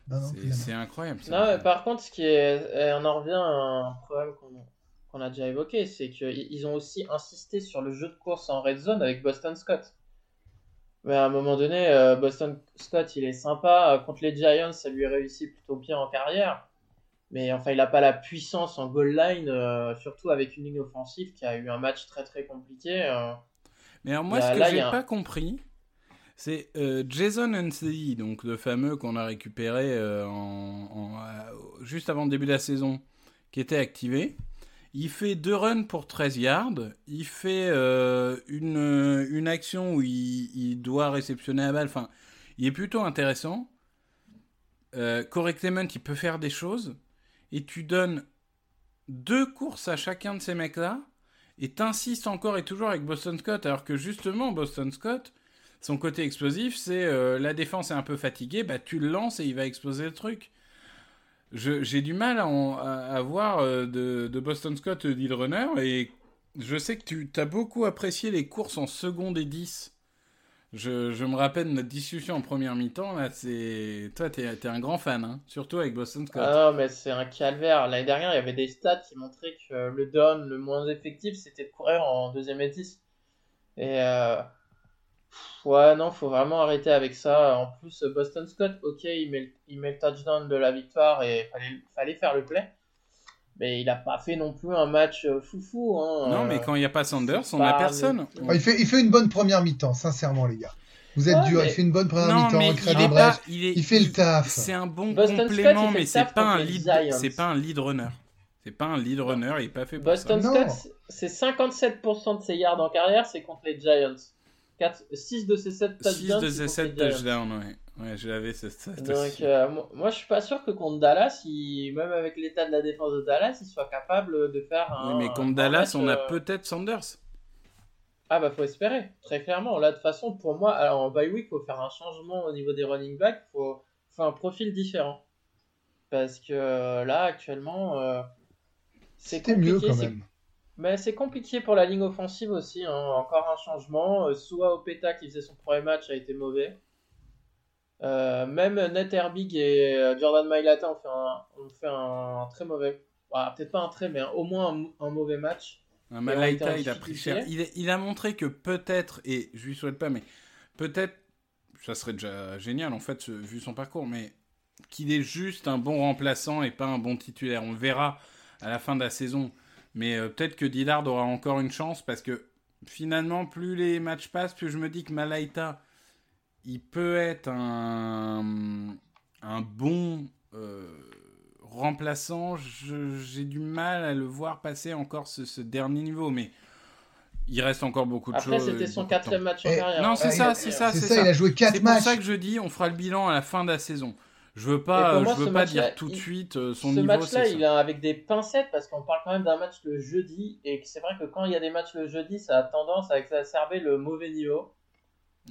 Speaker 4: C'est incroyable. ça.
Speaker 5: Non, mais par contre, ce qui est, on en revient à un problème qu'on qu'on a déjà évoqué, c'est qu'ils ont aussi insisté sur le jeu de course en red zone avec Boston Scott. Mais à un moment donné, euh, Boston Scott, il est sympa. Euh, Contre les Giants, ça lui réussit plutôt bien en carrière. Mais enfin, il n'a pas la puissance en goal line, euh, surtout avec une ligne offensive qui a eu un match très très compliqué. euh.
Speaker 4: Mais alors moi,
Speaker 5: Là-
Speaker 4: ce que
Speaker 5: là,
Speaker 4: j'ai
Speaker 5: a
Speaker 4: pas compris, c'est euh, Jason Unsey, donc le fameux qu'on a récupéré en, en- juste avant le début de la saison, qui était activé. Il fait deux runs pour 13 yards. Il fait euh, une, une action où il, doit réceptionner la balle. Enfin, il est plutôt intéressant. Euh, Corey Clement, il peut faire des choses. Et tu donnes deux courses à chacun de ces mecs-là. Et t'insistes encore et toujours avec Boston Scott. Alors que justement, Boston Scott, son côté explosif, c'est euh, la défense est un peu fatiguée. Bah, tu le lances et il va exploser le truc. J'ai du mal à, voir euh, de, Boston Scott euh, deal runner. Et je sais que tu as beaucoup apprécié les courses en seconde et 10. Je, me rappelle notre discussion en première mi-temps. Là, c'est toi, t'es es un grand fan, hein, surtout avec Boston Scott.
Speaker 5: Ah non, mais c'est un calvaire. L'année dernière, il y avait des stats qui montraient que le down le moins effectif, c'était de courir en deuxième et 10. Et euh, ouais, non, faut vraiment arrêter avec ça. En plus, Boston Scott, ok, il met, le- il met le touchdown de la victoire et fallait, fallait faire le play. Mais il a pas fait non plus un match euh, foufou. Hein.
Speaker 4: non, mais quand il n'y a pas Sanders, on n'a personne.
Speaker 2: Oh, il, fait, il fait une bonne première mi-temps, sincèrement, les gars. Vous êtes
Speaker 5: Ouais, mais-
Speaker 2: il fait une bonne première mi-temps, il crée
Speaker 4: il
Speaker 2: des
Speaker 4: est
Speaker 2: brèches.
Speaker 4: pas, il, est,
Speaker 2: il fait le taf.
Speaker 4: C'est un bon
Speaker 5: Boston Scott,
Speaker 4: complément,
Speaker 5: fait
Speaker 4: mais c'est pas un lead, c'est pas un lead runner. C'est pas un lead runner, il est pas fait pour
Speaker 5: Boston. Scott, c'est 57% de ses yards en carrière, c'est contre les Giants. 6 de ses 7
Speaker 4: ça. 6
Speaker 5: touchdowns.
Speaker 4: de
Speaker 5: contre
Speaker 4: 7
Speaker 5: les Giants.
Speaker 4: touchdowns, ouais. Ouais, j'avais cette stat
Speaker 5: Donc,
Speaker 4: aussi.
Speaker 5: euh, moi, moi, je suis pas sûr que contre Dallas, il- même avec l'état de la défense de Dallas, il soit capable de faire un.
Speaker 4: Oui, mais contre
Speaker 5: un
Speaker 4: Dallas,
Speaker 5: match,
Speaker 4: on a
Speaker 5: euh,
Speaker 4: peut-être Sanders.
Speaker 5: Ah, bah, faut espérer, très clairement. Là, de toute façon, pour moi, alors, en bye week, faut faire un changement au niveau des running backs, faut, faut un profil différent. Parce que euh, là, actuellement, euh, c'est compliqué.
Speaker 2: mieux quand même.
Speaker 5: Mais c'est compliqué pour la ligne offensive aussi. hein. Encore un changement. Euh, Sua Opeta qui faisait son premier match a été mauvais. Euh, même Ned Herbig et euh, Jordan Mailata ont fait un, ont fait un très mauvais. bah, Peut-être pas un très, mais un- au moins un, un mauvais match. En
Speaker 4: il a pris cher. Il, il a montré que peut-être, et je lui souhaite pas, mais peut-être, ça serait déjà génial en fait, vu son parcours, mais qu'il est juste un bon remplaçant et pas un bon titulaire. On le verra à la fin de la saison. Mais euh, peut-être que Dillard aura encore une chance parce que finalement, plus les matchs passent, plus je me dis que Malaita, il peut être un, un bon euh, remplaçant. J'ai du mal à le voir passer encore ce, ce dernier niveau, mais il reste encore beaucoup de
Speaker 5: Après,
Speaker 4: choses.
Speaker 5: c'était son quatrième match en carrière.
Speaker 4: Non, c'est
Speaker 2: Ah,
Speaker 4: ça, c'est ça,
Speaker 2: C'est
Speaker 4: c'est
Speaker 2: ça, il a joué
Speaker 4: C'est
Speaker 2: 4
Speaker 4: pour
Speaker 2: matchs.
Speaker 4: ça que je dis, on fera le bilan à la fin de la saison. Je veux pas, euh,
Speaker 5: moi,
Speaker 4: je veux
Speaker 5: ce
Speaker 4: pas
Speaker 5: match-là,
Speaker 4: dire tout de suite euh, son
Speaker 5: Ce
Speaker 4: niveau.
Speaker 5: match-là,
Speaker 4: c'est
Speaker 5: il est avec des pincettes parce qu'on parle quand même d'un match le jeudi et c'est vrai que quand il y a des matchs le jeudi, ça a tendance à exacerber le mauvais niveau.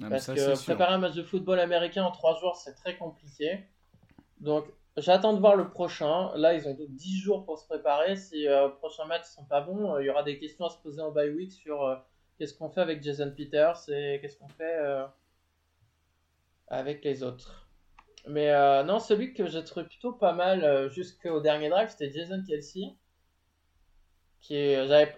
Speaker 4: Ah,
Speaker 5: Parce
Speaker 4: ça,
Speaker 5: que préparer un match de football américain en 3 jours, c'est très compliqué. Donc, j'attends de voir le prochain. Là, ils ont 10 jours pour se préparer. Si euh, prochains matchs sont pas bons, euh, il y aura des questions à se poser en bye week sur euh, qu'est-ce qu'on fait avec Jason Peters et qu'est-ce qu'on fait avec les autres. Mais euh, non, celui que j'ai trouvé plutôt pas mal euh, jusqu'au dernier drive, c'était Jason Kelsey. Qui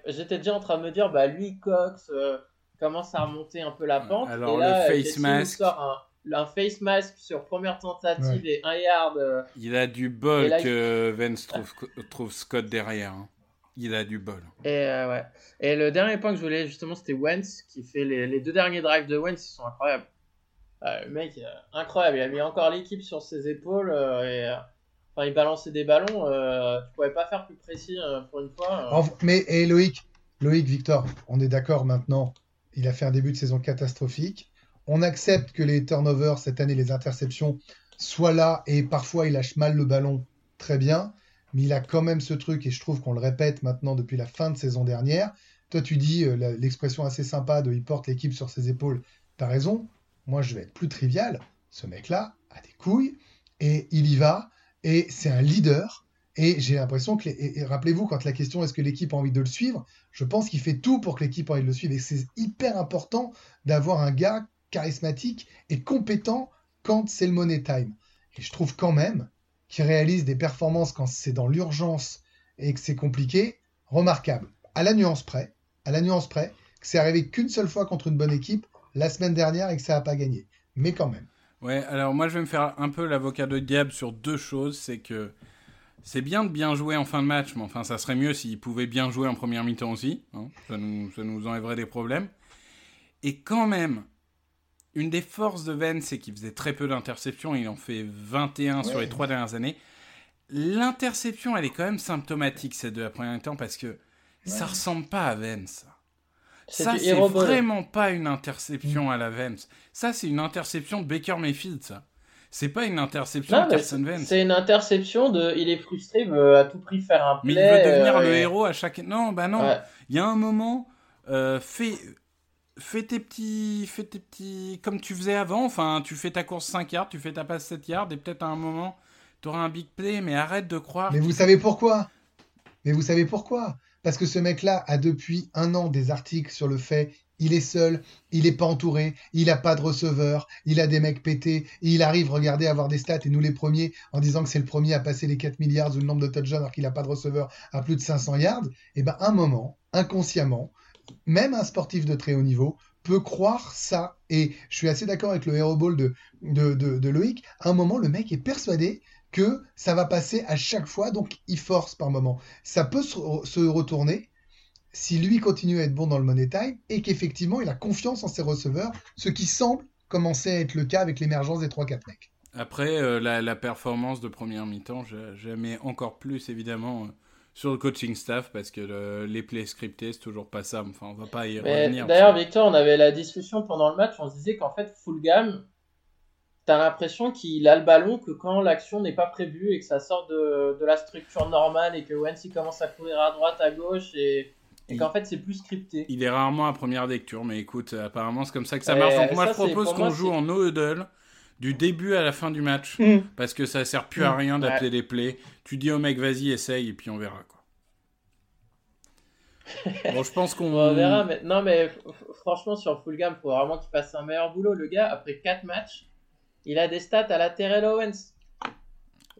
Speaker 5: J'étais déjà en train de me dire, bah lui, Cox euh, commence à remonter un peu la pente.
Speaker 4: Alors,
Speaker 5: et là,
Speaker 4: le face
Speaker 5: Kelsey
Speaker 4: mask.
Speaker 5: sort un, un face mask sur première tentative et un yard. euh,
Speaker 4: Il a du bol
Speaker 5: là,
Speaker 4: que Vance trouve, trouve Scott derrière. hein. Il a du bol.
Speaker 5: Et, euh, ouais. et le dernier point que je voulais justement, c'était Wentz qui fait les, les deux derniers drives de Wentz, ils sont incroyables. Le mec, euh, incroyable, il a mis encore l'équipe sur ses épaules euh, et euh, enfin, il balançait des ballons. Tu pouvais pas faire plus précis pour une fois.
Speaker 2: Mais et Loïc, Loïc, Victor, on est d'accord maintenant. Il a fait un début de saison catastrophique. On accepte que les turnovers cette année, les interceptions, soient là et parfois il lâche mal le ballon. Très bien. Mais il a quand même ce truc, et je trouve qu'on le répète maintenant depuis la fin de saison dernière. Toi, tu dis l'expression assez sympa de il porte l'équipe sur ses épaules. T'as raison. Moi, je vais être plus trivial. Ce mec-là a des couilles et il y va. Et c'est un leader. Et j'ai l'impression que, rappelez-vous, quand la question est-ce que l'équipe a envie de le suivre, je pense qu'il fait tout pour que l'équipe ait envie de le suivre. Et c'est hyper important d'avoir un gars charismatique et compétent quand c'est le money time. Et je trouve quand même qu'il réalise des performances quand c'est dans l'urgence et que c'est compliqué, remarquable. À la nuance près, à la nuance près, que c'est arrivé qu'une seule fois contre une bonne équipe la semaine dernière et que ça n'a pas gagné. Mais quand même.
Speaker 4: Ouais, alors moi je vais me faire un peu l'avocat de diable sur deux choses. C'est que c'est bien de bien jouer en fin de match, mais enfin ça serait mieux s'ils pouvaient bien jouer en première mi-temps aussi. hein. Ça, nous, ça nous enlèverait des problèmes. Et quand même, une des forces de Vence, c'est qu'il faisait très peu d'interceptions. Il en fait 21 sur les trois dernières années. L'interception, elle est quand même symptomatique, celle de la première mi-temps, parce que ça
Speaker 2: Ouais.
Speaker 4: ressemble pas à Vence.
Speaker 5: C'est
Speaker 4: Ça, c'est vraiment pas une interception à la Vance. Ça, c'est une interception de Baker Mayfield, ça. C'est pas une interception
Speaker 5: Non,
Speaker 4: de
Speaker 5: mais
Speaker 4: Carson Wentz.
Speaker 5: c'est une interception de. Il est frustré, il veut à tout prix faire un
Speaker 4: Mais
Speaker 5: play.
Speaker 4: il veut devenir
Speaker 5: euh,
Speaker 4: le
Speaker 5: et-
Speaker 4: héros à chaque. Non, bah non.
Speaker 5: Ouais.
Speaker 4: Il y a un moment, euh, fais, fais tes petits, fais tes petits, comme tu faisais avant. Enfin, tu fais ta course 5 yards, tu fais ta passe 7 yards, et peut-être à un moment, tu auras un big play. Mais arrête de croire.
Speaker 2: Mais vous savez pourquoi? Mais vous savez pourquoi? Parce que ce mec-là a depuis un an des articles sur le fait il est seul, il est pas entouré, il a pas de receveur, il a des mecs pétés, il arrive, regardez, à avoir des stats, et nous les premiers, en disant que c'est le premier à passer les 4 milliards ou le nombre de touchdowns alors qu'il a pas de receveur à plus de 500 yards, et ben un moment, inconsciemment, même un sportif de très haut niveau peut croire ça. Et je suis assez d'accord avec le Hero Ball de, de, de, de Loïc. À un moment, le mec est persuadé que ça va passer à chaque fois, donc il force par moment. Ça peut se, retourner si lui continue à être bon dans le money time et qu'effectivement il a confiance en ses receveurs, ce qui semble commencer à être le cas avec l'émergence des 3-4 mecs.
Speaker 4: Après, euh, la, la performance de première mi-temps, mets encore plus évidemment euh, sur le coaching staff parce que le- les plays scriptés, c'est toujours pas ça. Enfin, on va pas y
Speaker 5: Mais
Speaker 4: revenir.
Speaker 5: D'ailleurs, Victor, on avait la discussion pendant le match, on se disait qu'en fait, full gamme, t'as l'impression qu'il a le ballon que quand l'action n'est pas prévue et que ça sort de, de la structure normale et que Wentz il commence à courir à droite, à gauche et, et qu'en fait c'est plus scripté.
Speaker 4: Il est rarement à première lecture, mais écoute, apparemment c'est comme ça que ça
Speaker 5: Et
Speaker 4: marche. Donc moi
Speaker 5: ça,
Speaker 4: je propose qu'on joue en no huddle du début à la fin du match
Speaker 5: Mm.
Speaker 4: parce que ça sert plus à rien d'appeler
Speaker 5: Ouais.
Speaker 4: des plays. Tu dis au mec vas-y essaye et puis on verra quoi. bon je pense qu'on
Speaker 5: On verra, mais non, mais franchement, sur full gamme, faut vraiment qu'il fasse un meilleur boulot. Le gars, après 4 matchs, il a des stats à la Terrell Owens.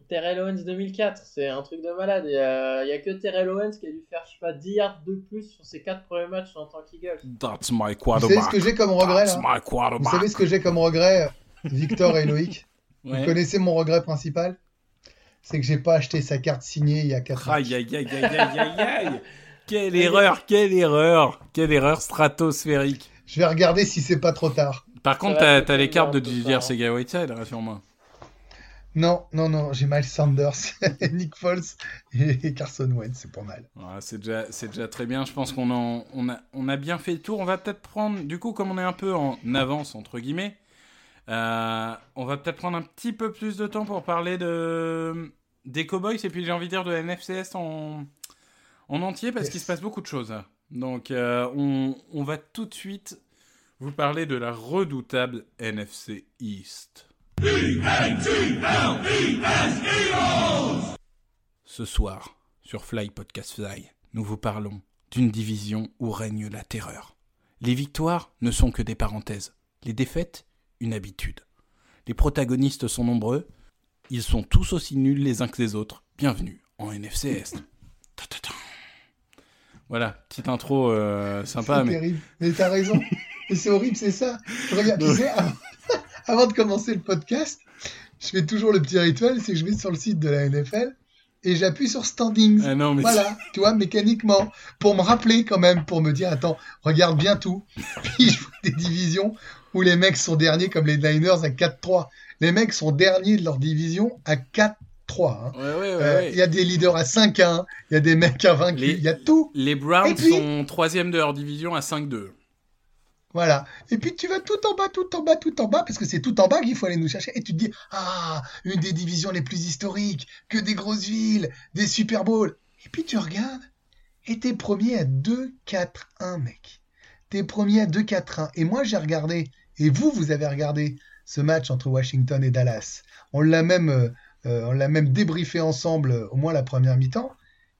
Speaker 5: Terrell Owens 2004, c'est un truc de malade. Il y a, que Terrell Owens qui a dû faire, je sais pas, 10 yards de plus sur ses 4 premiers matchs en tant qu'Eagles.
Speaker 4: That's my
Speaker 2: Vous savez
Speaker 4: quarterback.
Speaker 2: ce que j'ai comme regret
Speaker 4: That's
Speaker 2: là
Speaker 4: my quarterback.
Speaker 2: Vous savez ce que j'ai comme regret, Victor et Loïc
Speaker 4: Ouais.
Speaker 2: Vous connaissez mon regret principal C'est que j'ai pas acheté sa carte signée il y a 4 ans.
Speaker 4: Aïe aïe aïe aïe aïe aïe aïe. Quelle erreur, quelle erreur, quelle erreur stratosphérique.
Speaker 2: Je vais regarder si c'est pas trop tard.
Speaker 4: Par contre, t'as t'as les cartes de Didier. Sega Whiteside, rassure-moi.
Speaker 2: Non, non, non, j'ai Miles Sanders, Nick Foles et Carson Wentz, c'est pas mal.
Speaker 4: Voilà, c'est déjà, c'est déjà très bien. Je pense qu'on en- on a, on a bien fait le tour. On va peut-être prendre, du coup, comme on est un peu en avance, entre guillemets, euh, on va peut-être prendre un petit peu plus de temps pour parler de, des Cowboys et puis j'ai envie de dire de la NFCS en, en entier parce
Speaker 2: Yes.
Speaker 4: qu'il se passe beaucoup de choses. Donc, euh, on, va tout de suite vous parler de la redoutable NFC East. Ce soir, sur Fly Podcast Fly, nous vous parlons d'une division où règne la terreur. Les victoires ne sont que des parenthèses, les défaites, une habitude. Les protagonistes sont nombreux, ils sont tous aussi nuls les uns que les autres. Bienvenue en NFC Est. Voilà, petite intro euh, sympa,
Speaker 2: c'est
Speaker 4: mais
Speaker 2: terrible. Mais t'as raison. Mais c'est horrible, c'est ça. Je regarde, tu sais, avant, avant de commencer le podcast, je fais toujours le petit rituel, c'est que je vais sur le site de la NFL et j'appuie sur standings.
Speaker 4: Ah non, mais
Speaker 2: Voilà, tu vois, mécaniquement, pour me rappeler quand même, pour me dire, attends, regarde bien tout. Puis je vois des divisions où les mecs sont derniers comme les Niners à 4-3. Les mecs sont derniers de leur division à 4-3. Hein.
Speaker 4: Ouais, ouais, ouais,
Speaker 2: Euh. Il y a des leaders à 5-1, il y a des mecs à 20,
Speaker 4: Les-
Speaker 2: il y a tout.
Speaker 4: Les Browns
Speaker 2: puis-
Speaker 4: sont troisième de leur division à 5-2.
Speaker 2: Voilà. Et puis tu vas tout en bas, tout en bas, tout en bas, parce que c'est tout en bas qu'il faut aller nous chercher. Et tu te dis, ah, une des divisions les plus historiques, que des grosses villes, des Super Bowls. Et puis tu regardes, et t'es premier à 2-4-1, mec. T'es premier à 2-4-1. Et moi j'ai regardé, et vous, vous avez regardé ce match entre Washington et Dallas. On l'a même, euh, on l'a même débriefé ensemble, euh, au moins la première mi-temps.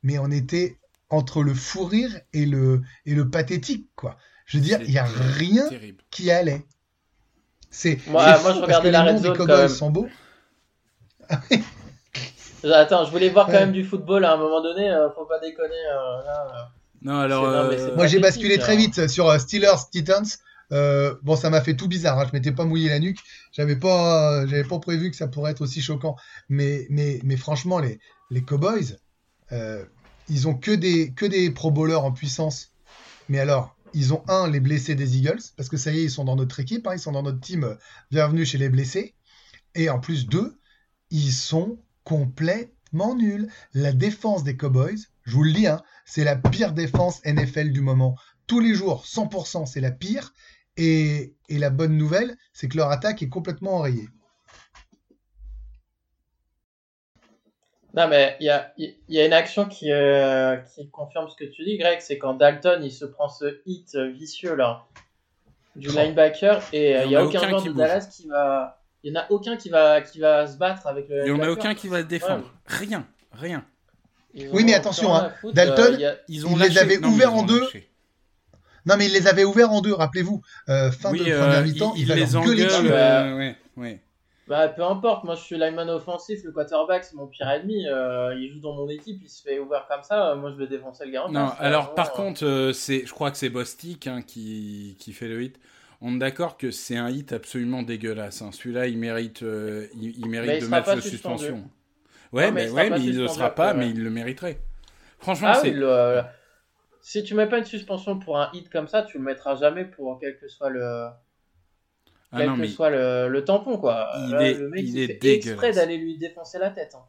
Speaker 2: Mais on était entre le fou rire et le, et le pathétique, quoi. Je veux dire, il n'y a rien
Speaker 4: Terrible.
Speaker 2: qui allait. C'est
Speaker 5: Moi, moi, je
Speaker 2: parce
Speaker 5: regardais
Speaker 2: que
Speaker 5: la
Speaker 2: les
Speaker 5: red
Speaker 2: noms des
Speaker 5: zone, quand même.
Speaker 2: sont beaux.
Speaker 5: Attends, je voulais voir quand
Speaker 2: Ouais.
Speaker 5: même du football à un moment donné, euh, faut pas déconner. euh, là.
Speaker 4: Non, alors.
Speaker 5: Non,
Speaker 4: euh,
Speaker 2: Moi, j'ai basculé très vite sur Steelers Titans. Euh, bon, ça m'a fait tout bizarre. hein. Je m'étais pas mouillé la nuque. J'avais pas, j'avais pas prévu que ça pourrait être aussi choquant. Mais, mais, mais franchement, les, les Cowboys, euh, ils ont que des, que des Pro Bowlers en puissance. Mais alors, ils ont un, les blessés des Eagles, parce que ça y est, ils sont dans notre équipe, hein, ils sont dans notre team. euh, bienvenue chez les blessés. Et en plus, deux, ils sont complètement nuls. La défense des Cowboys, je vous le dis, hein, c'est la pire défense NFL du moment. Tous les jours, 100%, c'est la pire. Et, et la bonne nouvelle, c'est que leur attaque est complètement enrayée.
Speaker 5: Non, mais il y a, il y a une action qui, euh, qui confirme ce que tu dis, Greg, c'est quand Dalton il se prend ce hit euh, vicieux là du
Speaker 2: Oh.
Speaker 5: linebacker et euh,
Speaker 4: Il
Speaker 5: il
Speaker 4: y
Speaker 5: y
Speaker 4: en
Speaker 5: a
Speaker 4: a
Speaker 5: aucun joueur
Speaker 4: bouge.
Speaker 5: Dallas qui va. Il y en a aucun qui va, qui va se battre avec le
Speaker 4: Il n'y en a aucun qui va le défendre. Rien, rien.
Speaker 5: Ils
Speaker 2: Oui, mais attention, hein, Dalton,
Speaker 5: euh, a-
Speaker 4: Ils ont
Speaker 2: Ils les avaient
Speaker 4: Non,
Speaker 2: ouverts en deux.
Speaker 4: lâché.
Speaker 2: Non, mais ils les avaient ouverts en deux, rappelez-vous. Euh, fin
Speaker 4: Oui,
Speaker 2: de
Speaker 4: euh,
Speaker 2: première mi-temps, il
Speaker 4: ils
Speaker 2: va
Speaker 4: les
Speaker 2: dessus.
Speaker 4: euh, ouais, ouais.
Speaker 5: Bah, peu importe, moi je suis lineman offensif, le quarterback c'est mon pire ennemi, euh, il joue dans mon équipe, il se fait ouvert comme ça, euh, moi je vais défoncer le gars
Speaker 4: Non, alors par
Speaker 5: euh.
Speaker 4: contre, euh, c'est, je crois que c'est Bostic hein, qui, qui fait le hit. On est d'accord que c'est un hit absolument dégueulasse. hein. Celui-là, il mérite, euh, il, il mérite
Speaker 5: il
Speaker 4: de
Speaker 5: suspendu.
Speaker 4: suspension. Ouais,
Speaker 5: Non, mais
Speaker 4: mais,
Speaker 5: il
Speaker 4: ouais, il ne le
Speaker 5: suspendu
Speaker 4: sera pas, mais
Speaker 5: ouais.
Speaker 4: il le mériterait. Franchement,
Speaker 5: Ah
Speaker 4: c'est.
Speaker 5: oui, le- si tu mets pas une suspension pour un hit comme ça, tu le mettras jamais pour quel que soit le,
Speaker 4: Ah
Speaker 5: quel
Speaker 4: non,
Speaker 5: que
Speaker 4: mais
Speaker 5: soit le, le tampon quoi.
Speaker 4: Il
Speaker 5: Là,
Speaker 4: est-
Speaker 5: le mec
Speaker 4: il
Speaker 5: il
Speaker 4: est
Speaker 5: fait
Speaker 4: dégueulasse.
Speaker 5: exprès d'aller lui défoncer la tête. hein.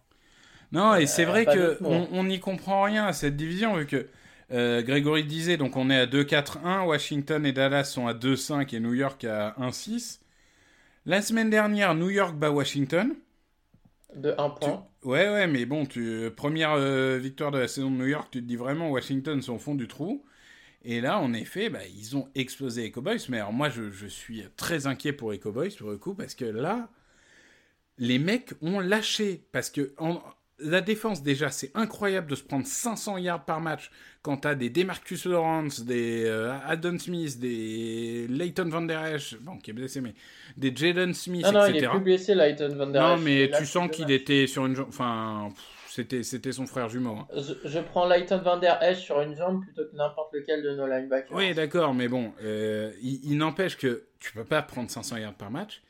Speaker 4: Non, et c'est
Speaker 5: Euh,
Speaker 4: vrai
Speaker 5: pas
Speaker 4: que
Speaker 5: d'autre mot.
Speaker 4: on on n'y comprend rien à cette division, vu que euh, Grégory disait, donc on est à 2-4-1, Washington et Dallas sont à 2-5 et New York à 1-6. La semaine dernière, New York bat Washington.
Speaker 5: De un point.
Speaker 4: Ouais, ouais, mais bon, tu, première euh, victoire de la saison de New York, tu te dis vraiment Washington sont au fond du trou. Et là, en effet, bah, ils ont explosé les Cowboys. Mais alors, moi, je, je suis très inquiet pour les Cowboys, pour le coup, parce que là, les mecs ont lâché. Parce que en- la défense, déjà, c'est incroyable de se prendre 500 yards par match quand t'as des Demarcus Lawrence, des euh, Aldon Smith, des Leighton Van Der Esch, bon, qui est blessé, mais des Jaden Smith,
Speaker 5: Ah non, il
Speaker 4: etc.
Speaker 5: est plus blessé, Lighton Van Der
Speaker 4: Non,
Speaker 5: Esch.
Speaker 4: mais
Speaker 5: Il a
Speaker 4: tu sens qu'il était sur une jambe. Enfin, c'était, c'était son frère jumeau. hein.
Speaker 5: Je, je prends Lighton Van Der Esch sur une jambe plutôt que n'importe lequel de nos linebackers.
Speaker 4: Oui, d'accord, mais bon, euh, il, il n'empêche que tu peux pas prendre 500 yards par match.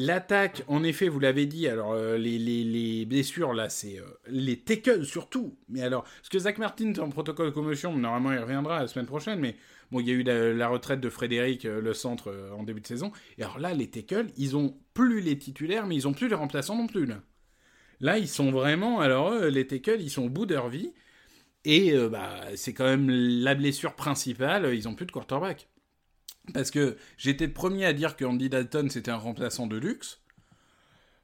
Speaker 4: L'attaque, en effet, vous l'avez dit, alors euh, les, les, les blessures, là, c'est euh, les tackles surtout. Mais alors, parce que Zach Martin en protocole commotion, mais normalement il reviendra la semaine prochaine, mais bon, il y a eu la, retraite de Frédéric, euh, le centre, en début de saison. Et alors là, les tackles, ils ont plus les titulaires, mais ils ont plus les remplaçants non plus, là. Là, ils sont vraiment, alors eux, les tackles, ils sont au bout de leur vie. Et bah, c'est quand même la blessure principale, ils ont plus de quarterback. Parce que j'étais le premier à dire que Andy Dalton c'était un remplaçant de luxe.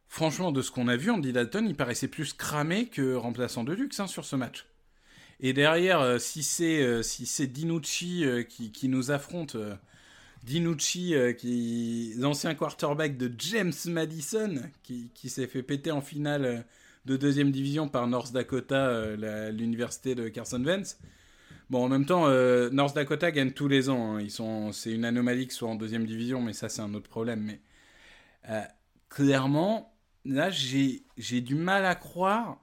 Speaker 4: Franchement, de ce qu'on a vu, Andy Dalton, il paraissait plus cramé que remplaçant de luxe hein, sur ce match. Et derrière, euh, si c'est euh, si c'est Dinucci euh, qui, nous affronte, Dinucci, qui l'ancien quarterback de James Madison, qui, s'est fait péter en finale de deuxième division par North Dakota, l'université de Carson Wentz. Bon, en même temps, euh, North Dakota gagne tous les ans. hein. Ils sont, c'est une anomalie qu'ils soient en deuxième division, mais ça c'est un autre problème. Mais euh, clairement, là j'ai, j'ai du mal à croire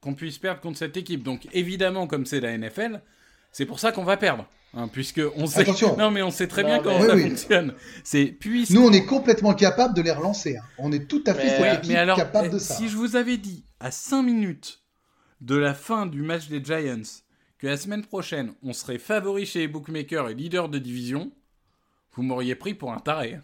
Speaker 4: qu'on puisse perdre contre cette équipe. Donc évidemment, comme c'est la NFL, c'est pour ça qu'on va perdre, hein, puisque on sait.
Speaker 2: Attention.
Speaker 4: Non, mais on sait très
Speaker 5: Non,
Speaker 4: bien comment
Speaker 2: Oui,
Speaker 4: ça
Speaker 2: oui.
Speaker 4: fonctionne. C'est puisque.
Speaker 2: Nous, on est complètement capable de les relancer. hein. On est tout à fait
Speaker 5: Mais- Ouais,
Speaker 4: mais alors,
Speaker 2: capable de
Speaker 4: eh,
Speaker 2: ça.
Speaker 4: si je vous avais dit à 5 minutes de la fin du match des Giants que la semaine prochaine, on serait favori chez les bookmakers et leader de division, vous m'auriez pris pour un taré.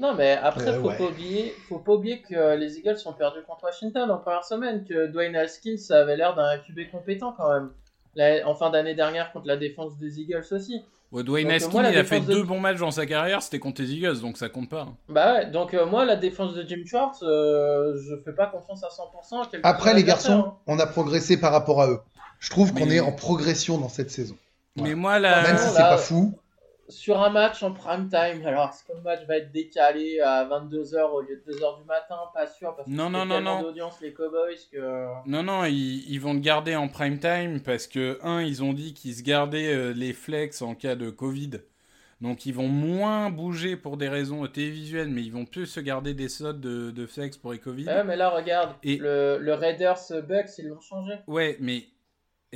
Speaker 5: Non, mais après,
Speaker 2: Euh,
Speaker 5: faut,
Speaker 2: ouais.
Speaker 5: pas oublier, faut pas oublier que les Eagles ont perdu contre Washington en première semaine, que Dwayne Haskins avait l'air d'un QB compétent quand même. La- en fin d'année dernière contre la défense des Eagles aussi.
Speaker 4: Ouais, Dwayne
Speaker 5: Donc, euh,
Speaker 4: Haskins,
Speaker 5: moi, la
Speaker 4: il a fait
Speaker 5: de-
Speaker 4: deux bons matchs dans sa carrière, c'était contre les Eagles, donc ça compte pas. hein.
Speaker 5: Bah ouais, donc euh, moi, la défense de Jim Schwartz, euh, je fais pas confiance à 100%. quel que
Speaker 2: Après, les garçons, on a progressé par rapport à eux. Je trouve qu'on
Speaker 4: Mais-
Speaker 2: est en progression dans cette saison.
Speaker 4: Mais moi, la...
Speaker 2: Même si
Speaker 5: là-
Speaker 2: c'est pas fou.
Speaker 5: sur un match en prime time, alors est-ce que le match va être décalé à 22h au lieu de 2h du matin? Pas sûr, parce que
Speaker 4: Non,
Speaker 5: c'est
Speaker 4: non, non, non.
Speaker 5: d'audience les Cowboys que...
Speaker 4: Non, non, ils, ils vont le garder en prime time parce que, un, ils ont dit qu'ils se gardaient euh, les flex en cas de Covid. Donc, ils vont moins bouger pour des raisons télévisuelles, mais ils vont plus se garder des slots de, de flex pour les Covid.
Speaker 5: Ouais, mais là, regarde,
Speaker 4: Et-
Speaker 5: le, le Raiders Bucks, ils l'ont changé.
Speaker 4: Ouais, mais.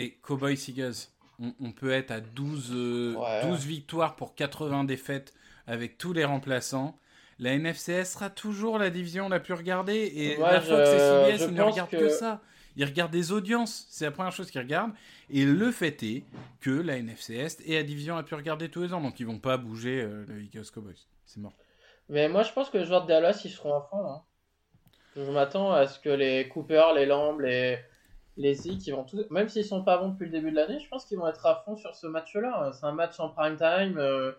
Speaker 4: Et Cowboys Eagles, on, on peut être à 12, euh,
Speaker 5: Ouais.
Speaker 4: 12 victoires pour 80 défaites avec tous les remplaçants. La NFCS sera toujours la division la plus regardée et
Speaker 5: Moi,
Speaker 4: la
Speaker 5: je-
Speaker 4: Fox et CBS, ils ne regardent que...
Speaker 5: que-
Speaker 4: ça. Ils regardent des audiences, c'est la première chose qu'ils regardent. Et le fait est que la NFCS est la division la plus regardée tous les ans, donc ils vont pas bouger euh, le Eagles Cowboys. C'est mort.
Speaker 5: Mais moi, je pense que les joueurs de Dallas, ils seront à fond. hein. Je m'attends à ce que les Cooper, les Lamb, les, les Zeke, ils vont tous... même s'ils sont pas bons depuis le début de l'année, je pense qu'ils vont être à fond sur ce match-là. C'est un match en prime time. euh,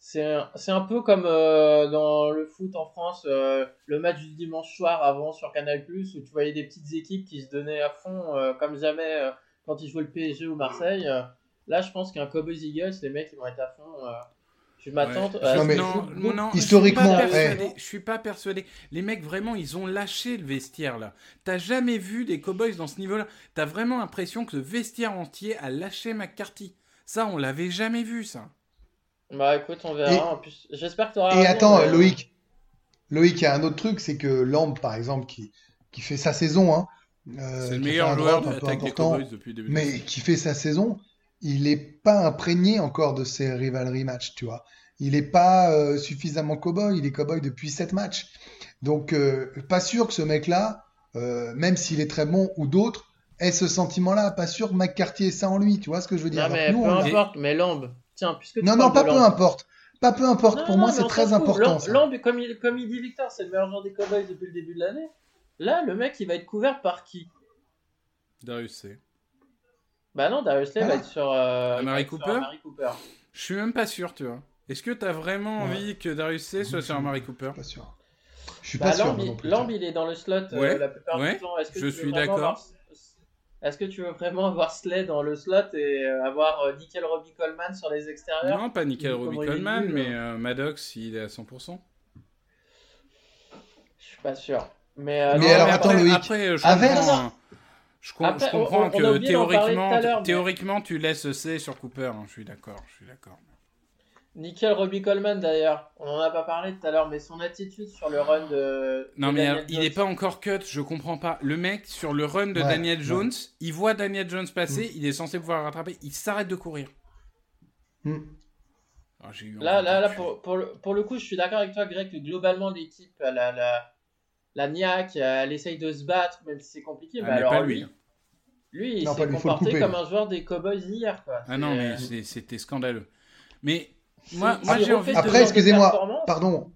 Speaker 5: C'est un, peu comme euh, dans le foot en France, euh, le match du dimanche soir avant sur Canal+, où tu voyais des petites équipes qui se donnaient à fond, comme jamais quand ils jouaient le PSG ou Marseille. là, je pense qu'un Cowboys Eagles, les mecs, ils vont être à fond. Euh. Je m'attends
Speaker 4: Ouais.
Speaker 5: à
Speaker 2: Non,
Speaker 4: non,
Speaker 2: historiquement,
Speaker 4: je suis, pas persuadé, je suis pas persuadé. Les mecs, vraiment, ils ont lâché le vestiaire là. T'as jamais vu des Cowboys dans ce niveau-là. T'as vraiment l'impression que le vestiaire entier a lâché McCarthy. Ça, on l'avait jamais vu, ça.
Speaker 5: Bah écoute, on verra.
Speaker 2: Et-
Speaker 5: En plus, j'espère que tu auras
Speaker 2: Et attends,
Speaker 5: euh,
Speaker 2: Loïc, Loïc, il y a un autre truc, c'est que Lamb, par exemple, qui, qui fait sa saison, hein, euh,
Speaker 4: C'est le meilleur joueur de l'attaque des Cowboys depuis le début
Speaker 2: mais qui fait sa saison, il n'est pas imprégné encore de ces rivalry matchs, tu vois. Il n'est pas euh, suffisamment cowboy, il est cowboy depuis sept matchs. Donc, euh, pas sûr que ce mec-là, euh, même s'il est très bon ou d'autres, ait ce sentiment-là. Pas sûr que McCarthy ait ça en lui, tu vois ce que je veux dire.
Speaker 5: Non,
Speaker 2: Alors
Speaker 5: mais
Speaker 2: nous,
Speaker 5: peu importe, mais Lamb. Tiens, puisque tu
Speaker 2: Non, non, pas peu importe. Pas peu importe.
Speaker 5: Non,
Speaker 2: Pour
Speaker 5: non,
Speaker 2: moi, c'est très important.
Speaker 5: Lamb,
Speaker 2: ça.
Speaker 5: Lamb, comme il, comme il dit Victor, c'est le meilleur joueur des Cowboys depuis le début de l'année. Là, le mec, il va être couvert par qui?
Speaker 4: Darius C.
Speaker 5: Bah non, Darius Slay
Speaker 2: Ah.
Speaker 5: va être sur, euh, va être sur
Speaker 4: Cooper
Speaker 5: Amari Cooper.
Speaker 4: Je suis même pas sûr, tu vois. Est-ce que t'as vraiment
Speaker 2: Ouais.
Speaker 4: envie que Darius C soit sur Amari Cooper
Speaker 2: Pas sûr. Je suis
Speaker 5: Bah,
Speaker 2: pas sûr.
Speaker 5: Lamb, il-
Speaker 2: non plus,
Speaker 5: Lamb,
Speaker 2: tiens.
Speaker 5: il est dans le slot euh,
Speaker 4: Ouais,
Speaker 5: la plupart
Speaker 4: ouais,
Speaker 5: du temps. Est-ce que
Speaker 4: je
Speaker 5: tu veux
Speaker 4: suis
Speaker 5: vraiment
Speaker 4: d'accord.
Speaker 5: avoir- Est-ce que tu veux vraiment avoir Slay dans le slot et euh, avoir euh, Nickel Robbie Coleman sur les extérieurs?
Speaker 4: Non, pas Nickel Robbie Coleman,
Speaker 5: nul,
Speaker 4: mais euh, Maddox, il est à 100%.
Speaker 5: Je suis pas sûr. Mais, euh,
Speaker 2: Mais
Speaker 5: non,
Speaker 2: alors,
Speaker 5: mais
Speaker 2: attends,
Speaker 5: après-
Speaker 2: Loïc.
Speaker 4: Après, je comprends, hein. Je, com-
Speaker 5: Après,
Speaker 4: je comprends
Speaker 5: on- on a
Speaker 4: que théoriquement,
Speaker 5: mais-
Speaker 4: tu laisses C sur Cooper. hein. Je suis d'accord, je suis d'accord.
Speaker 5: Nickel Robbie Coleman d'ailleurs, on en a pas parlé tout à l'heure, mais son attitude sur le run de.
Speaker 4: Non,
Speaker 5: de
Speaker 4: mais
Speaker 5: Daniel
Speaker 4: il
Speaker 5: Jones.
Speaker 4: n'est pas encore cut, je comprends pas. Le mec, sur le run de
Speaker 2: Ouais,
Speaker 4: Daniel
Speaker 2: ouais.
Speaker 4: Jones, il voit Daniel Jones passer, il est censé pouvoir rattraper, il s'arrête de courir.
Speaker 2: Hmm.
Speaker 4: Ah, eu
Speaker 5: Là, là, là pour, pour, le, pour le coup, je suis d'accord avec toi, Greg, que globalement, l'équipe, la, la, la niaque, elle essaye de se battre, même si c'est compliqué.
Speaker 4: Ah,
Speaker 5: mais
Speaker 4: mais
Speaker 5: alors,
Speaker 4: pas
Speaker 5: lui,
Speaker 4: lui.
Speaker 5: Lui, il s'est comporté comme un joueur des Cowboys hier. Quoi.
Speaker 4: Ah non, mais
Speaker 5: c'est-
Speaker 4: c'était scandaleux. Mais moi, j'ai envie.
Speaker 2: Après, excusez-moi, pardon,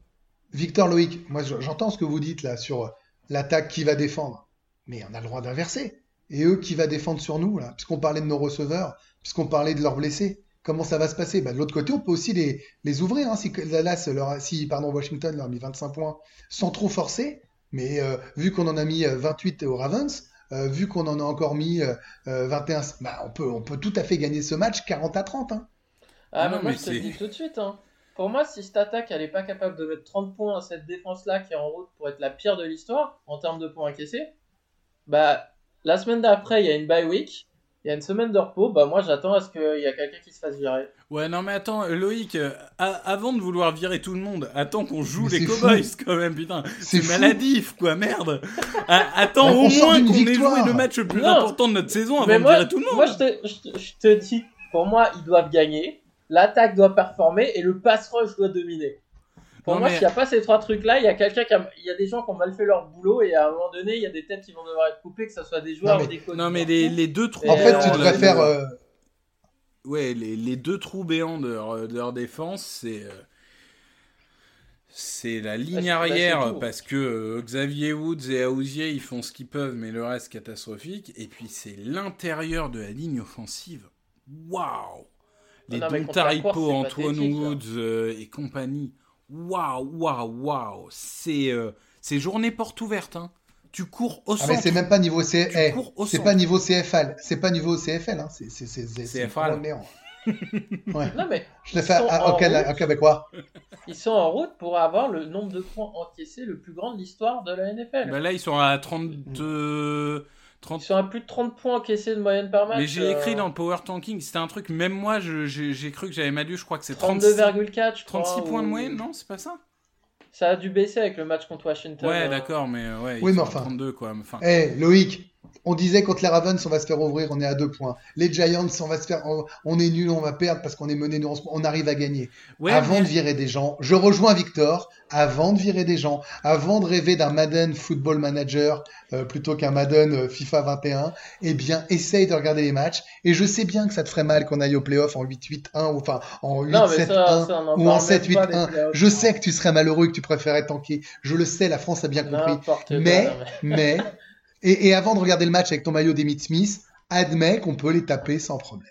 Speaker 2: Victor Loïc, moi je- j'entends ce que vous dites là sur l'attaque qui va défendre, mais on a le droit d'inverser. Et eux qui va défendre sur nous, là, puisqu'on parlait de nos receveurs, puisqu'on parlait de leurs blessés, comment ça va se passer? Bah, De l'autre côté, on peut aussi les, les ouvrir. Hein, si Dallas leur si pardon, Washington leur a mis 25 points sans trop forcer, mais euh, vu qu'on en a mis euh, 28 aux Ravens, euh, vu qu'on en a encore mis euh, euh, 21, bah, on, peut, on peut tout à fait gagner ce match 40 à 30. Hein.
Speaker 5: Ah,
Speaker 4: Non,
Speaker 5: mais moi,
Speaker 4: mais
Speaker 5: je te le dis tout de suite. Hein. Pour moi, si cette attaque, elle est pas capable de mettre 30 points à cette défense-là qui est en route pour être la pire de l'histoire en termes de points encaissés, bah, la semaine d'après, il y a une bye week, il y a une semaine de repos, bah, moi, j'attends à ce qu'il y a quelqu'un qui se fasse virer.
Speaker 4: Ouais, non, mais attends, Loïc, euh, avant de vouloir virer tout le monde, attends qu'on joue
Speaker 2: Mais
Speaker 4: les Cowboys
Speaker 2: fou.
Speaker 4: quand même, putain.
Speaker 2: C'est
Speaker 4: maladif, quoi, merde. Attends
Speaker 2: On
Speaker 4: au moins qu'on ait joué le match le plus
Speaker 5: Non.
Speaker 4: important de notre saison avant
Speaker 5: Mais
Speaker 4: de
Speaker 5: moi,
Speaker 4: virer tout le monde.
Speaker 5: moi je, te, je, te, je te dis, pour moi, ils doivent gagner, l'attaque doit performer et le pass rush doit dominer. Pour
Speaker 4: Non,
Speaker 5: moi,
Speaker 4: mais-
Speaker 5: s'il n'y a pas ces trois trucs-là, il y a quelqu'un qui a, il y a des gens qui ont mal fait leur boulot et à un moment donné, il y a des têtes qui vont devoir être coupées, que ce soit des joueurs
Speaker 2: Non, mais-
Speaker 5: ou des coachs.
Speaker 4: Non, mais les, les deux trous.
Speaker 2: En fait, tu devrais faire. euh,
Speaker 4: Ouais, les, les deux trous béants de leur, de leur défense, c'est. euh, C'est la ligne arrière
Speaker 5: bah,
Speaker 4: parce que euh, Xavier Woods et Aouzier ils font ce qu'ils peuvent, mais le reste catastrophique. Et puis c'est l'intérieur de la ligne offensive. Waouh Les
Speaker 5: Non, mais
Speaker 4: Don
Speaker 5: contre la course,
Speaker 4: Taripo,
Speaker 5: c'est
Speaker 4: Antoine. Woods euh, et compagnie. Waouh, waouh, waouh C'est euh, c'est journée porte ouverte. Hein. Tu cours au
Speaker 2: Ah mais
Speaker 4: centre.
Speaker 2: c'est même pas niveau C...
Speaker 4: Tu cours au
Speaker 2: c'est pas niveau CFL, c'est pas niveau CFL, hein. c'est
Speaker 4: CFL.
Speaker 2: néant. Ouais.
Speaker 5: Non, mais
Speaker 2: Je fait
Speaker 5: sont
Speaker 2: à- Cana-
Speaker 5: route.
Speaker 2: Québécois.
Speaker 5: ils sont en route pour avoir le nombre de points encaissés le plus grand de l'histoire de la NFL.
Speaker 4: Bah là, ils sont à 32. 30...
Speaker 5: Ils sont à plus de 30 points encaissés de moyenne par match.
Speaker 4: Mais j'ai
Speaker 5: euh,
Speaker 4: écrit dans le Power Tanking, c'était un truc, même moi, j'ai cru que j'avais mal lu, je crois que c'est 36,
Speaker 5: 32,4, je crois.
Speaker 4: 36 points de moyenne, non C'est pas ça
Speaker 5: Ça a dû baisser avec le match contre Washington.
Speaker 4: Ouais,
Speaker 5: euh,
Speaker 4: d'accord, mais ouais, ils
Speaker 2: Oui, mais enfin.
Speaker 4: 32, quoi. Enfin,
Speaker 2: Eh, Loïc, on disait contre les Ravens, on va se faire ouvrir, on est à deux points. Les Giants, on va se faire, on, on est nul, on va perdre parce qu'on est mené, nous, on, on arrive à gagner.
Speaker 4: ouais,
Speaker 2: avant
Speaker 4: mais-
Speaker 2: de virer des gens, je rejoins Victor, avant de virer des gens, avant de rêver d'un Madden Football Manager euh, plutôt qu'un Madden euh, FIFA 21, eh bien, essaye de regarder les matchs. Et je sais bien que ça te ferait mal qu'on aille au playoff en 8-8-1 ou enfin en
Speaker 5: Non, mais ça,
Speaker 2: 8-7-1
Speaker 5: ça, on en
Speaker 2: ou en
Speaker 5: parle même pas
Speaker 2: 7-8-1.
Speaker 5: des playoffs.
Speaker 2: Je sais que tu serais malheureux et que tu préférais tanker. Je le sais, la France a bien compris. Mais-
Speaker 5: mais,
Speaker 2: et, et avant de regarder le match avec ton maillot d'Emmitt Smith, admets qu'on peut les taper sans problème.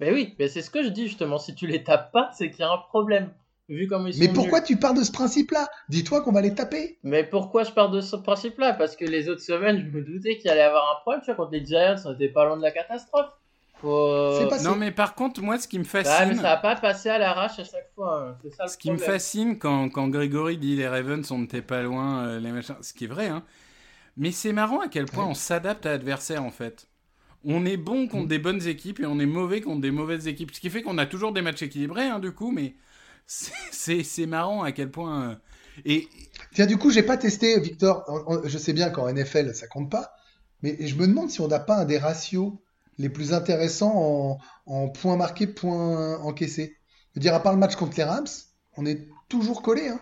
Speaker 5: Mais oui, mais c'est ce que je dis justement. Si tu les tapes pas, c'est qu'il y a un problème. Vu comme ils sont
Speaker 2: Mais pourquoi
Speaker 5: nuls.
Speaker 2: tu pars de ce principe-là? Dis-toi qu'on va les taper.
Speaker 5: Mais pourquoi je pars de ce principe-là? Parce que les autres semaines, je me doutais qu'il allait y avoir un problème. Tu vois, contre les Giants, on était pas loin de la catastrophe. Faut...
Speaker 2: C'est passé.
Speaker 4: Non, mais par contre, moi, ce qui me
Speaker 5: Bah, mais
Speaker 4: fascine,
Speaker 5: ça va pas passer à l'arrache à chaque fois. hein. C'est ça le
Speaker 4: ce qui me fascine quand, quand Grégory dit les Ravens, on n'était pas loin, euh, les machins, ce qui est vrai, hein. Mais c'est marrant à quel point
Speaker 2: Ouais.
Speaker 4: on s'adapte à l'adversaire, en fait. On est bon contre
Speaker 2: Mm.
Speaker 4: des bonnes équipes et on est mauvais contre des mauvaises équipes. Ce qui fait qu'on a toujours des matchs équilibrés, hein, du coup, mais c'est- marrant à quel point. euh, Et
Speaker 2: Tiens, du coup, j'ai pas testé, Victor. Je sais bien qu'en NFL, ça compte pas. Mais je me demande si on n'a pas un des ratios les plus intéressants en, en points marqués, points encaissés. Je veux dire, à part le match contre les Rams, on est toujours collé. Hein.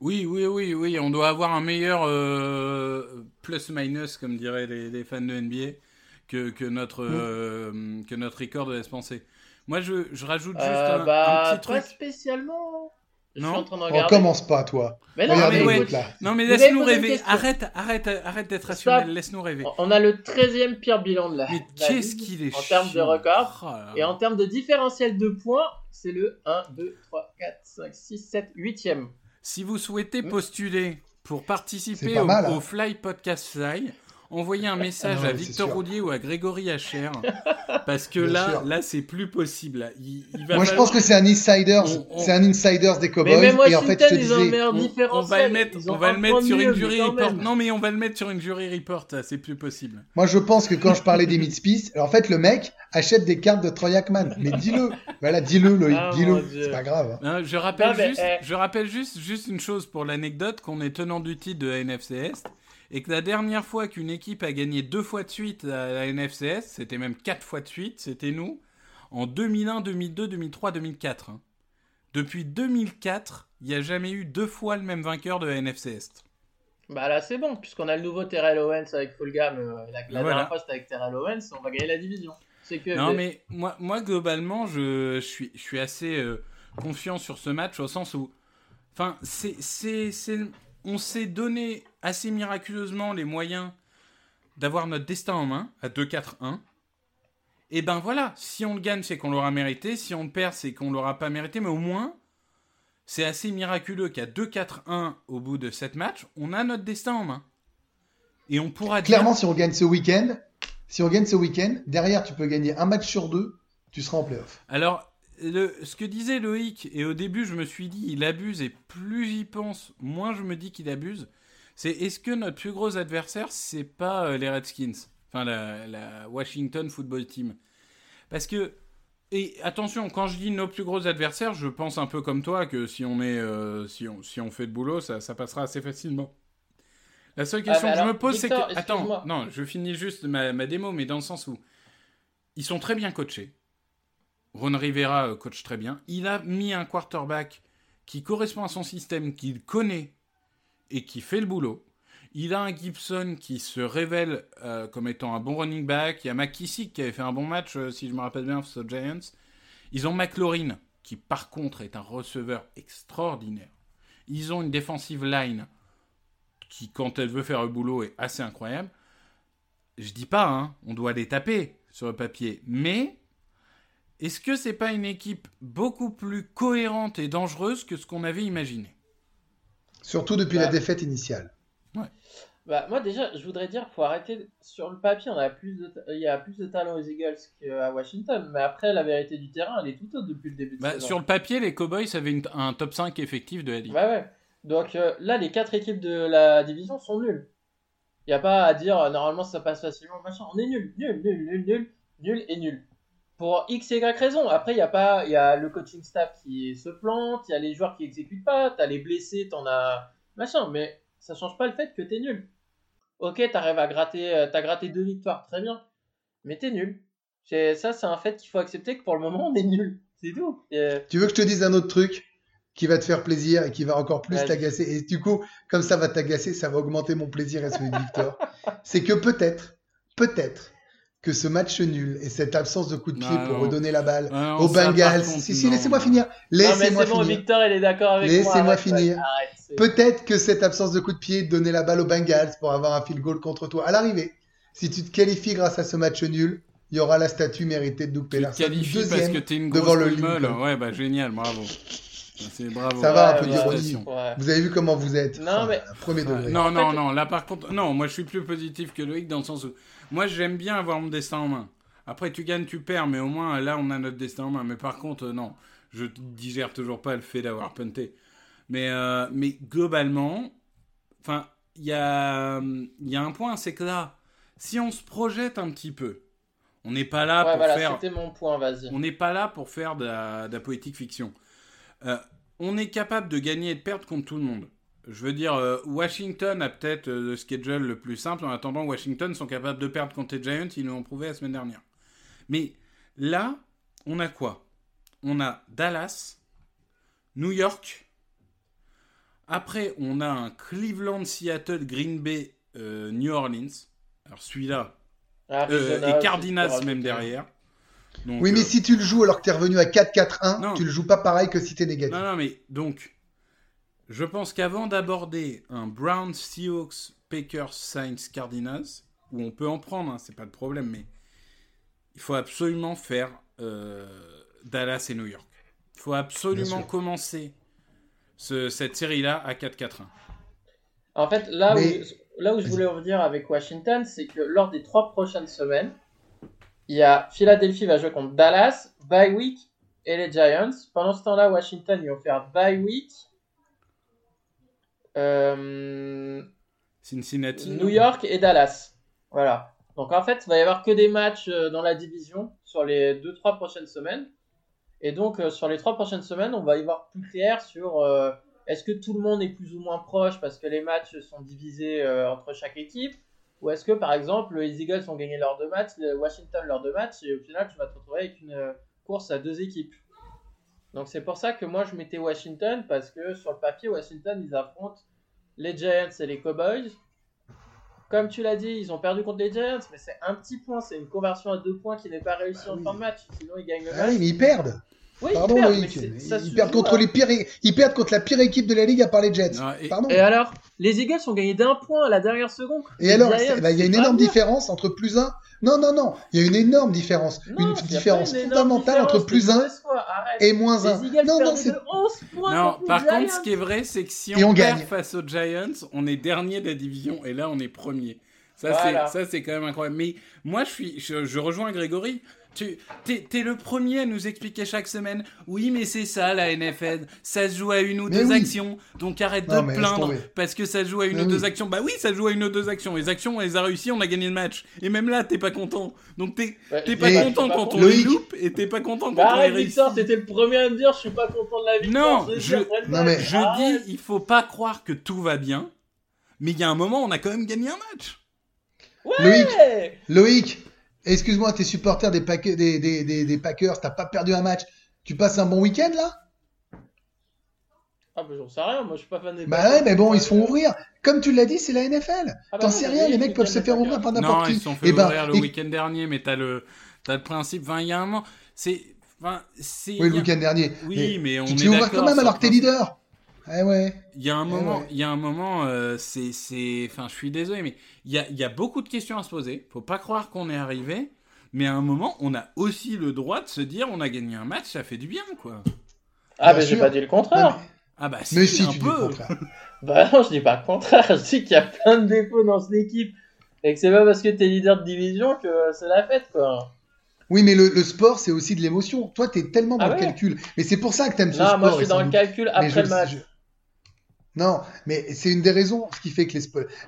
Speaker 4: Oui, oui, oui, oui, on doit avoir un meilleur euh, plus-minus, comme diraient les, les fans de NBA, que, que, notre, euh, que notre record laisse penser. Moi, je, je rajoute juste
Speaker 5: Euh,
Speaker 4: un,
Speaker 5: bah,
Speaker 4: un petit
Speaker 5: pas
Speaker 4: truc.
Speaker 5: spécialement. Je
Speaker 4: Non.
Speaker 5: suis en train de
Speaker 2: On
Speaker 5: regarder.
Speaker 2: commence pas, toi.
Speaker 5: Mais non,
Speaker 2: Regardez
Speaker 4: mais ouais. Non, mais laisse-nous rêver. Arrête, arrête, arrête d'être rationnel. Laisse-nous rêver.
Speaker 5: On a le 13e pire bilan de la.
Speaker 4: Mais
Speaker 5: de
Speaker 4: qu'est-ce qu'il est
Speaker 5: En termes de record.
Speaker 4: Oh.
Speaker 5: Et en termes de différentiel de points, c'est le 1, 2, 3, 4, 5, 6, 7, 8e.
Speaker 4: Si vous souhaitez
Speaker 5: Mm.
Speaker 4: postuler pour participer au,
Speaker 2: hein.
Speaker 4: au Fly Podcast Fly, envoyez un message
Speaker 2: Ah non,
Speaker 4: à
Speaker 2: mais
Speaker 4: Victor. Roulier ou à Grégory Hacher. parce que
Speaker 2: Bien
Speaker 4: là,
Speaker 2: sûr.
Speaker 4: là c'est plus possible. là. Il, il va
Speaker 2: Moi, je pense que c'est un
Speaker 4: On- on-
Speaker 2: c'est un insiders des
Speaker 5: Mais
Speaker 2: Cowboys.
Speaker 5: même
Speaker 2: et en fait, je te disais,
Speaker 4: on, on va le mettre, on va le mettre sur
Speaker 5: mieux,
Speaker 4: une
Speaker 5: mais
Speaker 4: jury report.
Speaker 5: même.
Speaker 4: Non, mais on va le mettre sur une jury report. C'est plus possible.
Speaker 2: moi, je pense que quand je parlais des alors en fait, le mec achète des cartes de Troy Aikman. Mais dis-le. Voilà, dis-le, Loïc,
Speaker 5: Ah,
Speaker 2: dis-le. C'est pas grave. hein.
Speaker 4: Je rappelle
Speaker 5: Non, mais,
Speaker 4: juste,
Speaker 5: eh.
Speaker 4: je rappelle juste, juste une chose pour l'anecdote qu'on est tenant du titre de la NFC Est et que la dernière fois qu'une équipe a gagné deux fois de suite à la NFC Est, c'était même quatre fois de suite, c'était nous en 2001, 2002, 2003, 2004. hein. Depuis 2004, il n'y a jamais eu deux fois le même vainqueur de la NFC Est.
Speaker 5: Bah là, c'est bon, puisqu'on a le nouveau Terrell Owens avec Fulgham. euh, la la
Speaker 4: Voilà.
Speaker 5: dernière fois, c'était avec Terrell Owens. On va gagner la division. Que.
Speaker 4: Non, mais moi, moi globalement, je, je suis, je suis assez euh, confiant sur ce match au sens où. Enfin, c'est- on s'est donné assez miraculeusement les moyens d'avoir notre destin en main à 2-4-1. Et ben voilà, si on le gagne, c'est qu'on l'aura mérité. Si on le perd, c'est qu'on l'aura pas mérité. Mais au moins, c'est assez miraculeux qu'à 2-4-1 au bout de 7 matchs, on a notre destin en main. Et on pourra dire.
Speaker 2: Clairement, si on gagne ce week-end, si on gagne ce week-end, derrière, tu peux gagner un match sur deux, tu seras en playoff.
Speaker 4: Alors, le- ce que disait Loïc, et au début je me suis dit il abuse, et plus j'y pense, moins je me dis qu'il abuse, c'est est-ce que notre plus gros adversaire, c'est pas euh, les Redskins Enfin, la, la Washington Football Team? Parce que, et attention, quand je dis nos plus gros adversaires, je pense un peu comme toi que si on, est, euh, si on, si on fait le boulot, ça, ça passera assez facilement. La seule
Speaker 5: Ah,
Speaker 4: question
Speaker 5: mais
Speaker 4: que je me pose, c'est que. Attends, non, je finis juste ma, ma démo, mais dans le sens où ils sont très bien coachés. Ron Rivera euh, coach très bien. Il a mis un quarterback qui correspond à son système, qu'il connaît et qui fait le boulot. Il a un Gibson qui se révèle euh, comme étant un bon running back. Il y a McKissick qui avait fait un bon match, euh, si je me rappelle bien, face aux Giants. Ils ont McLaurin, qui par contre est un receveur extraordinaire. Ils ont une defensive line qui, quand elle veut faire le boulot, est assez incroyable. Je dis pas, hein, on doit les taper sur le papier, mais est-ce que c'est pas une équipe beaucoup plus cohérente et dangereuse que ce qu'on avait imaginé?
Speaker 2: Surtout depuis
Speaker 5: Bah.
Speaker 2: la défaite initiale.
Speaker 5: Bah, moi déjà, je voudrais dire, faut arrêter. Sur le papier, on a plus de, il y a plus de talent aux Eagles qu'à Washington, mais après, la vérité du terrain, elle est tout autre depuis le début de
Speaker 4: Bah,
Speaker 5: saison.
Speaker 4: sur le papier, les Cowboys avaient une- un top 5 effectif de la ligue.
Speaker 5: Ouais, ouais. Donc euh, là, les quatre équipes de la division sont nulles. Il n'y a pas à dire euh, normalement ça passe facilement, machin. On est nul, nul, nul, nul, nul, nul et nul. Pour X et Y raison. Après, il y a pas, il y a le coaching staff qui se plante, il y a les joueurs qui exécutent pas, t'as les blessés, t'en as machin. Mais ça change pas le fait que t'es nul. Ok, t'arrives à gratter, euh, t'as gratté deux victoires, très bien. Mais t'es nul. C'est- Ça, c'est un fait qu'il faut accepter que pour le moment on est nul. C'est tout. Et-
Speaker 2: Tu veux que je te dise un autre truc qui va te faire plaisir et qui va encore plus t'agacer? Et du coup, comme ça va t'agacer, ça va augmenter mon plaisir et celui de Victor. C'est que peut-être, peut-être que ce match nul et cette absence de coup de pied
Speaker 4: Non,
Speaker 2: pour
Speaker 4: non.
Speaker 2: redonner la balle
Speaker 4: Ah non,
Speaker 2: aux
Speaker 4: ça, par
Speaker 2: Bengals.
Speaker 4: contre,
Speaker 2: si, si, laissez-moi finir. Laissez-moi
Speaker 5: bon,
Speaker 2: finir.
Speaker 5: Victor, il est d'accord avec moi.
Speaker 2: Laissez-moi finir. Peut-être que cette absence de coup de pied donnait la balle aux Bengals pour avoir un field goal contre toi. À l'arrivée, si tu te qualifies grâce à ce match nul, il y aura la statue méritée de Doug
Speaker 4: Tu te qualifies parce que t'es une
Speaker 2: devant
Speaker 4: grosse
Speaker 2: le
Speaker 4: molle.
Speaker 2: Lincoln.
Speaker 4: Ouais, bah génial, bravo. C'est bravo.
Speaker 2: Ça va, un peu d'ironie.
Speaker 5: Ouais.
Speaker 2: Vous avez vu comment vous êtes
Speaker 5: Non,
Speaker 2: Enfin,
Speaker 5: mais-
Speaker 2: Premier degré.
Speaker 4: non, non, non, là par contre, non, moi je suis plus positif que Loïc dans le sens où moi j'aime bien avoir mon destin en main. Après tu gagnes, tu perds, mais au moins là on a notre destin en main. Mais par contre, euh, non, je digère toujours pas le fait d'avoir punté. Mais, euh, mais globalement, enfin, il y a, y a un point, c'est que là, si on se projette un petit peu, on n'est pas là
Speaker 5: Ouais,
Speaker 4: pour
Speaker 5: voilà,
Speaker 4: faire
Speaker 5: mon point,
Speaker 4: on n'est pas là pour faire de la, de la poétique fiction. Euh, on est capable de gagner et de perdre contre tout le monde. Je veux dire, euh, Washington a peut-être euh, le schedule le plus simple. En attendant, Washington sont capables de perdre contre les Giants. Ils l'ont prouvé la semaine dernière. Mais là, on a quoi? On a Dallas, New York. Après, on a un Cleveland, Seattle, Green Bay, euh, New Orleans. Alors celui-là, euh,
Speaker 5: Arizona,
Speaker 4: et Cardinals même derrière. Donc,
Speaker 2: Oui, mais
Speaker 4: euh,
Speaker 2: si tu le joues alors que t'es revenu à 4-4-1,
Speaker 4: Non.
Speaker 2: tu le joues pas pareil que si t'es négatif.
Speaker 4: Non, non, mais donc, je pense qu'avant d'aborder un Browns, Seahawks, Packers, Saints, Cardinals, où on peut en prendre, hein, c'est pas le problème, mais il faut absolument faire euh, Dallas et New York. Il faut absolument commencer ce- cette série-là à 4-4-1.
Speaker 5: En fait, là,
Speaker 2: Mais-
Speaker 5: où, là où je voulais revenir avec Washington, c'est que lors des trois prochaines semaines, il y a Philadelphie va jouer contre Dallas, bye week et les Giants. Pendant ce temps-là, Washington, ils vont faire bye week. Euh,
Speaker 4: Cincinnati.
Speaker 5: New York et Dallas. Voilà. Donc en fait, il va y avoir que des matchs euh, dans la division sur les deux trois prochaines semaines. Et donc euh, sur les trois prochaines semaines, on va y voir plus clair sur euh, est-ce que tout le monde est plus ou moins proche parce que les matchs sont divisés euh, entre chaque équipe? Ou est-ce que par exemple les Eagles ont gagné leurs deux matchs, Washington leurs deux matchs et au final tu vas te retrouver avec une course à deux équipes. Donc c'est pour ça que moi je mettais Washington parce que sur le papier Washington ils affrontent les Giants et les Cowboys. Comme tu l'as dit, ils ont perdu contre les Giants, mais c'est un petit point, c'est une conversion à deux points qui n'est pas réussie
Speaker 2: Ah
Speaker 5: en
Speaker 2: oui.
Speaker 5: fin de match, sinon ils gagnent le
Speaker 2: Ah
Speaker 5: match.
Speaker 2: oui, mais ils perdent.
Speaker 5: Oui,
Speaker 2: Pardon,
Speaker 5: ils perdent,
Speaker 2: Loïc.
Speaker 5: mais c'est-
Speaker 2: mais
Speaker 5: ça se
Speaker 2: Ils
Speaker 5: joue,
Speaker 2: perdent contre les pires, ils perdent contre la pire équipe de la ligue à part les Jets.
Speaker 4: Non, et-
Speaker 2: Pardon.
Speaker 5: Et alors, les Eagles ont gagné d'un point à la dernière seconde.
Speaker 2: Et
Speaker 5: Les
Speaker 2: alors,
Speaker 5: Giants,
Speaker 2: c'est- bah, il y a
Speaker 5: c'est
Speaker 2: une
Speaker 5: pas
Speaker 2: énorme
Speaker 5: bien.
Speaker 2: différence entre plus 1. Non, non, non. Il y a une énorme différence.
Speaker 5: Non,
Speaker 2: une
Speaker 5: pas
Speaker 2: différence
Speaker 5: énorme
Speaker 2: fondamentale
Speaker 5: différence,
Speaker 2: entre plus 1
Speaker 5: arrête.
Speaker 2: et moins 1.
Speaker 5: Les Eagles
Speaker 2: Non, non,
Speaker 5: perdaient
Speaker 2: c'est.
Speaker 5: de 11 points
Speaker 4: Non,
Speaker 5: contre les
Speaker 4: par contre,
Speaker 5: Giants.
Speaker 4: ce qui est vrai, c'est que si
Speaker 2: Et
Speaker 4: on,
Speaker 2: on
Speaker 4: perd
Speaker 2: gagne.
Speaker 4: face aux Giants, on est dernier de la division et là on est premier. Ça
Speaker 5: Voilà.
Speaker 4: c'est ça c'est quand même incroyable. Mais moi je suis je, je rejoins Grégory. Tu t'es, le premier à nous expliquer chaque semaine. Oui, mais c'est ça la NFL. Ça se joue à une ou
Speaker 2: Mais
Speaker 4: deux
Speaker 2: oui.
Speaker 4: actions. Donc arrête
Speaker 2: Non,
Speaker 4: de te plaindre parce que ça se joue à une
Speaker 2: Mais
Speaker 4: ou deux
Speaker 2: oui.
Speaker 4: actions. Bah oui, ça se joue à une ou deux actions. Les actions on les a réussies, on a gagné le match. Et même là t'es pas content. Donc t'es
Speaker 5: Ouais,
Speaker 4: pas content quand on
Speaker 2: Loïc.
Speaker 4: les loupe et t'es pas content quand
Speaker 5: Bah
Speaker 4: on les réussit.
Speaker 5: Victor, t'étais le premier à me dire je suis pas content de la victoire.
Speaker 4: Non, je-
Speaker 2: Non, mais-
Speaker 5: Arrête.
Speaker 4: dis, il faut pas croire que tout va bien, mais il y a un moment, on a quand même gagné un match.
Speaker 2: Loïc,
Speaker 5: Ouais.
Speaker 2: Loïc, excuse-moi, t'es supporter des, Pack- des, des, des, des Packers, t'as pas perdu un match. Tu passes un bon week-end là?
Speaker 5: Ah bah j'en sais rien, moi je suis pas fan des
Speaker 2: Bah
Speaker 5: Packers.
Speaker 2: ouais, mais bon, ils se font ouvrir. Comme tu l'as dit, c'est la NFL.
Speaker 5: Ah bah
Speaker 2: T'en
Speaker 5: non,
Speaker 2: sais
Speaker 5: mais
Speaker 2: rien, les
Speaker 5: le
Speaker 2: mecs peuvent se faire ouvrir par n'importe
Speaker 4: Non,
Speaker 2: qui.
Speaker 4: ils se sont fait
Speaker 2: Eh ben,
Speaker 4: ouvrir le
Speaker 2: et-
Speaker 4: week-end dernier, mais t'as le, t'as le principe. Enfin, il y a un moment, c'est, enfin, c'est.
Speaker 2: Oui, le week-end dernier.
Speaker 4: Oui, mais on
Speaker 2: tu
Speaker 4: est
Speaker 2: te fais ouvrir
Speaker 4: d'accord
Speaker 2: quand même alors que t'es
Speaker 4: principe.
Speaker 2: leader. Eh ouais.
Speaker 4: Il y a un
Speaker 2: Eh
Speaker 4: moment,
Speaker 2: ouais.
Speaker 4: il y a un moment, euh, c'est, c'est, enfin, je suis désolé, mais il y a, il y a beaucoup de questions à se poser. Faut pas croire qu'on est arrivé, mais à un moment, on a aussi le droit de se dire, on a gagné un match, ça fait du bien, quoi.
Speaker 5: Ah
Speaker 2: Bien
Speaker 5: bah j'ai pas dit le
Speaker 2: Non,
Speaker 5: contraire.
Speaker 4: Ah bah si,
Speaker 2: Mais si,
Speaker 4: un
Speaker 2: tu dis le
Speaker 4: peu.
Speaker 2: contraire.
Speaker 5: Bah non, je dis pas le contraire, je dis qu'il y a plein de défauts dans cette équipe. Et que c'est pas parce que t'es leader de division que c'est la fête, quoi.
Speaker 2: Oui, mais le, le sport, c'est aussi de l'émotion. Toi, t'es tellement dans
Speaker 5: Ah
Speaker 2: le
Speaker 5: ouais
Speaker 2: calcul. Mais c'est pour ça que t'aimes ce
Speaker 5: Non,
Speaker 2: sport.
Speaker 5: moi je suis dans le
Speaker 2: doute-
Speaker 5: calcul
Speaker 2: mais
Speaker 5: après
Speaker 2: je-
Speaker 5: le match.
Speaker 2: je- Non, mais c'est une des raisons, ce qui fait que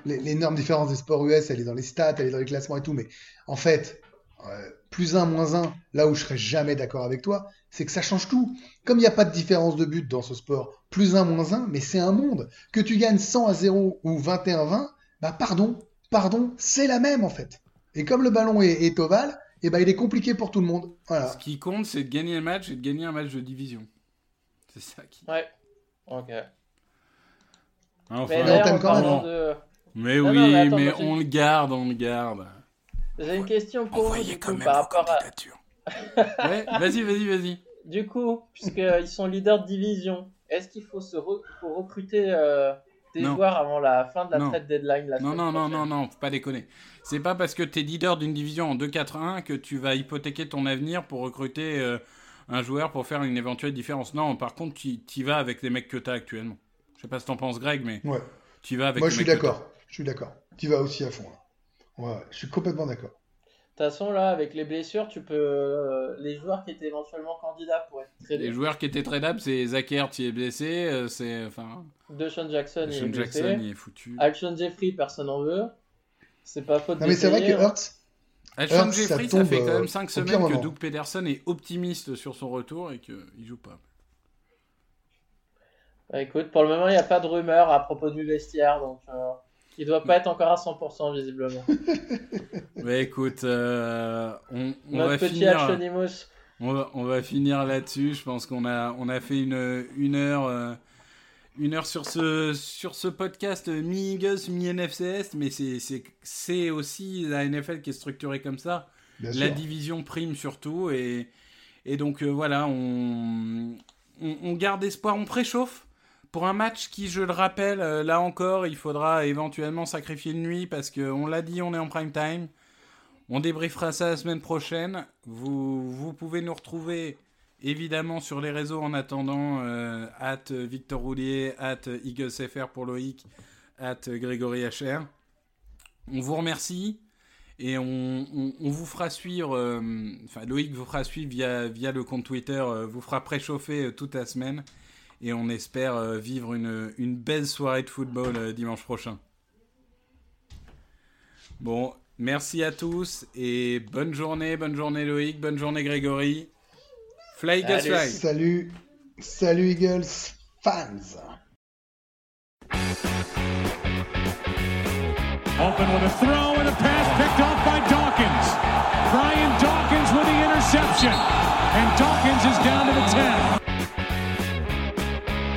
Speaker 2: l'énorme différence des sports US, elle est dans les stats, elle est dans les classements et tout. Mais en fait, euh, plus un, moins un, là où je serais jamais d'accord avec toi, c'est que ça change tout. Comme il n'y a pas de différence de but dans ce sport, plus un, moins un, mais c'est un monde. Que tu gagnes 100 à 0 ou 21 à 20, bah pardon, pardon, c'est la même en fait. Et comme le ballon est, est ovale, et ben il est compliqué pour tout le monde. Voilà.
Speaker 4: Ce qui compte, c'est de gagner le match et de gagner un match de division. C'est ça qui.
Speaker 5: Ouais. Ok.
Speaker 4: Enfin,
Speaker 5: Mais
Speaker 2: on quand même,
Speaker 5: de.
Speaker 4: mais
Speaker 5: Non,
Speaker 4: oui,
Speaker 5: non, mais attends,
Speaker 4: on le garde, on le garde.
Speaker 5: J'ai une question pour vous,
Speaker 4: Envoyez
Speaker 5: du
Speaker 4: quand
Speaker 5: coup,
Speaker 4: même
Speaker 5: par rapport à.
Speaker 4: ouais, vas-y, vas-y, vas-y.
Speaker 5: Du coup, puisqu'ils sont leaders de division, est-ce qu'il faut se re- faut recruter euh, des
Speaker 4: Non.
Speaker 5: joueurs avant la fin de la
Speaker 4: Non.
Speaker 5: trade deadline la
Speaker 4: Non, non, non, non, non, faut pas déconner. C'est pas parce que t'es leader d'une division en 2-4-1 que tu vas hypothéquer ton avenir pour recruter euh, un joueur pour faire une éventuelle différence. Non, par contre, tu y vas avec les mecs que t'as actuellement. Je sais pas ce que t'en penses, Greg, mais
Speaker 2: Ouais.
Speaker 4: tu vas avec
Speaker 2: Moi, je suis d'accord. Je suis d'accord. Tu vas aussi à fond. Là. Ouais, je suis complètement d'accord.
Speaker 5: De toute façon, là, avec les blessures, tu peux. euh, les joueurs qui étaient éventuellement candidats pour être tradés.
Speaker 4: Les joueurs qui étaient tradables, c'est Zachert qui est blessé, euh, c'est. Enfin.
Speaker 5: Deshaun Jackson, il est blessé.
Speaker 4: Jackson, il est foutu.
Speaker 5: Action Jeffrey, personne n'en veut. C'est pas faute
Speaker 2: Non, mais c'est vrai que. Hurts,
Speaker 4: Alshon
Speaker 2: ça
Speaker 4: Jeffrey, ça,
Speaker 2: tombe,
Speaker 4: fait quand
Speaker 2: euh,
Speaker 4: même 5
Speaker 2: au
Speaker 4: semaines que. Doug Pederson est optimiste sur son retour et qu'il joue pas.
Speaker 5: Bah, écoute, pour le moment, il n'y a pas de rumeur à propos du vestiaire, donc euh, il doit pas être encore à 100% visiblement.
Speaker 4: Mais écoute, euh, on, on
Speaker 5: Notre
Speaker 4: va
Speaker 5: petit
Speaker 4: finir. On va, on va finir là-dessus. Je pense qu'on a, on a fait une, une heure, euh, une heure sur ce, sur ce podcast mi-Eagles, mi-NFCS, mais c'est, c'est, c'est aussi la NFL qui est structurée comme ça.
Speaker 2: bien
Speaker 4: La
Speaker 2: sûr.
Speaker 4: division prime surtout. Et, et donc euh, voilà, on, on, on garde espoir, on préchauffe. Pour un match qui, je le rappelle, euh, là encore, il faudra éventuellement sacrifier une nuit parce qu'on l'a dit, on est en prime time. On débriefera ça la semaine prochaine. Vous, vous pouvez nous retrouver évidemment sur les réseaux en attendant. Euh, at Victor Roulier, at EaglesFR pour Loïc, at Grégory HR. On vous remercie et on, vous fera suivre. euh, Enfin, Loïc vous fera suivre via, via le compte Twitter, euh, vous fera préchauffer euh, toute la semaine. Et on espère euh, vivre une, une belle soirée de football euh, dimanche prochain. Bon, merci à tous et bonne journée, bonne journée Loïc, bonne journée Grégory. Fly Eagles
Speaker 5: Salut.
Speaker 4: Fly.
Speaker 2: Salut, salut Eagles fans.
Speaker 1: Open with a throw and a pass picked off by Dawkins. Brian Dawkins with the interception. And Dawkins is down to the 10.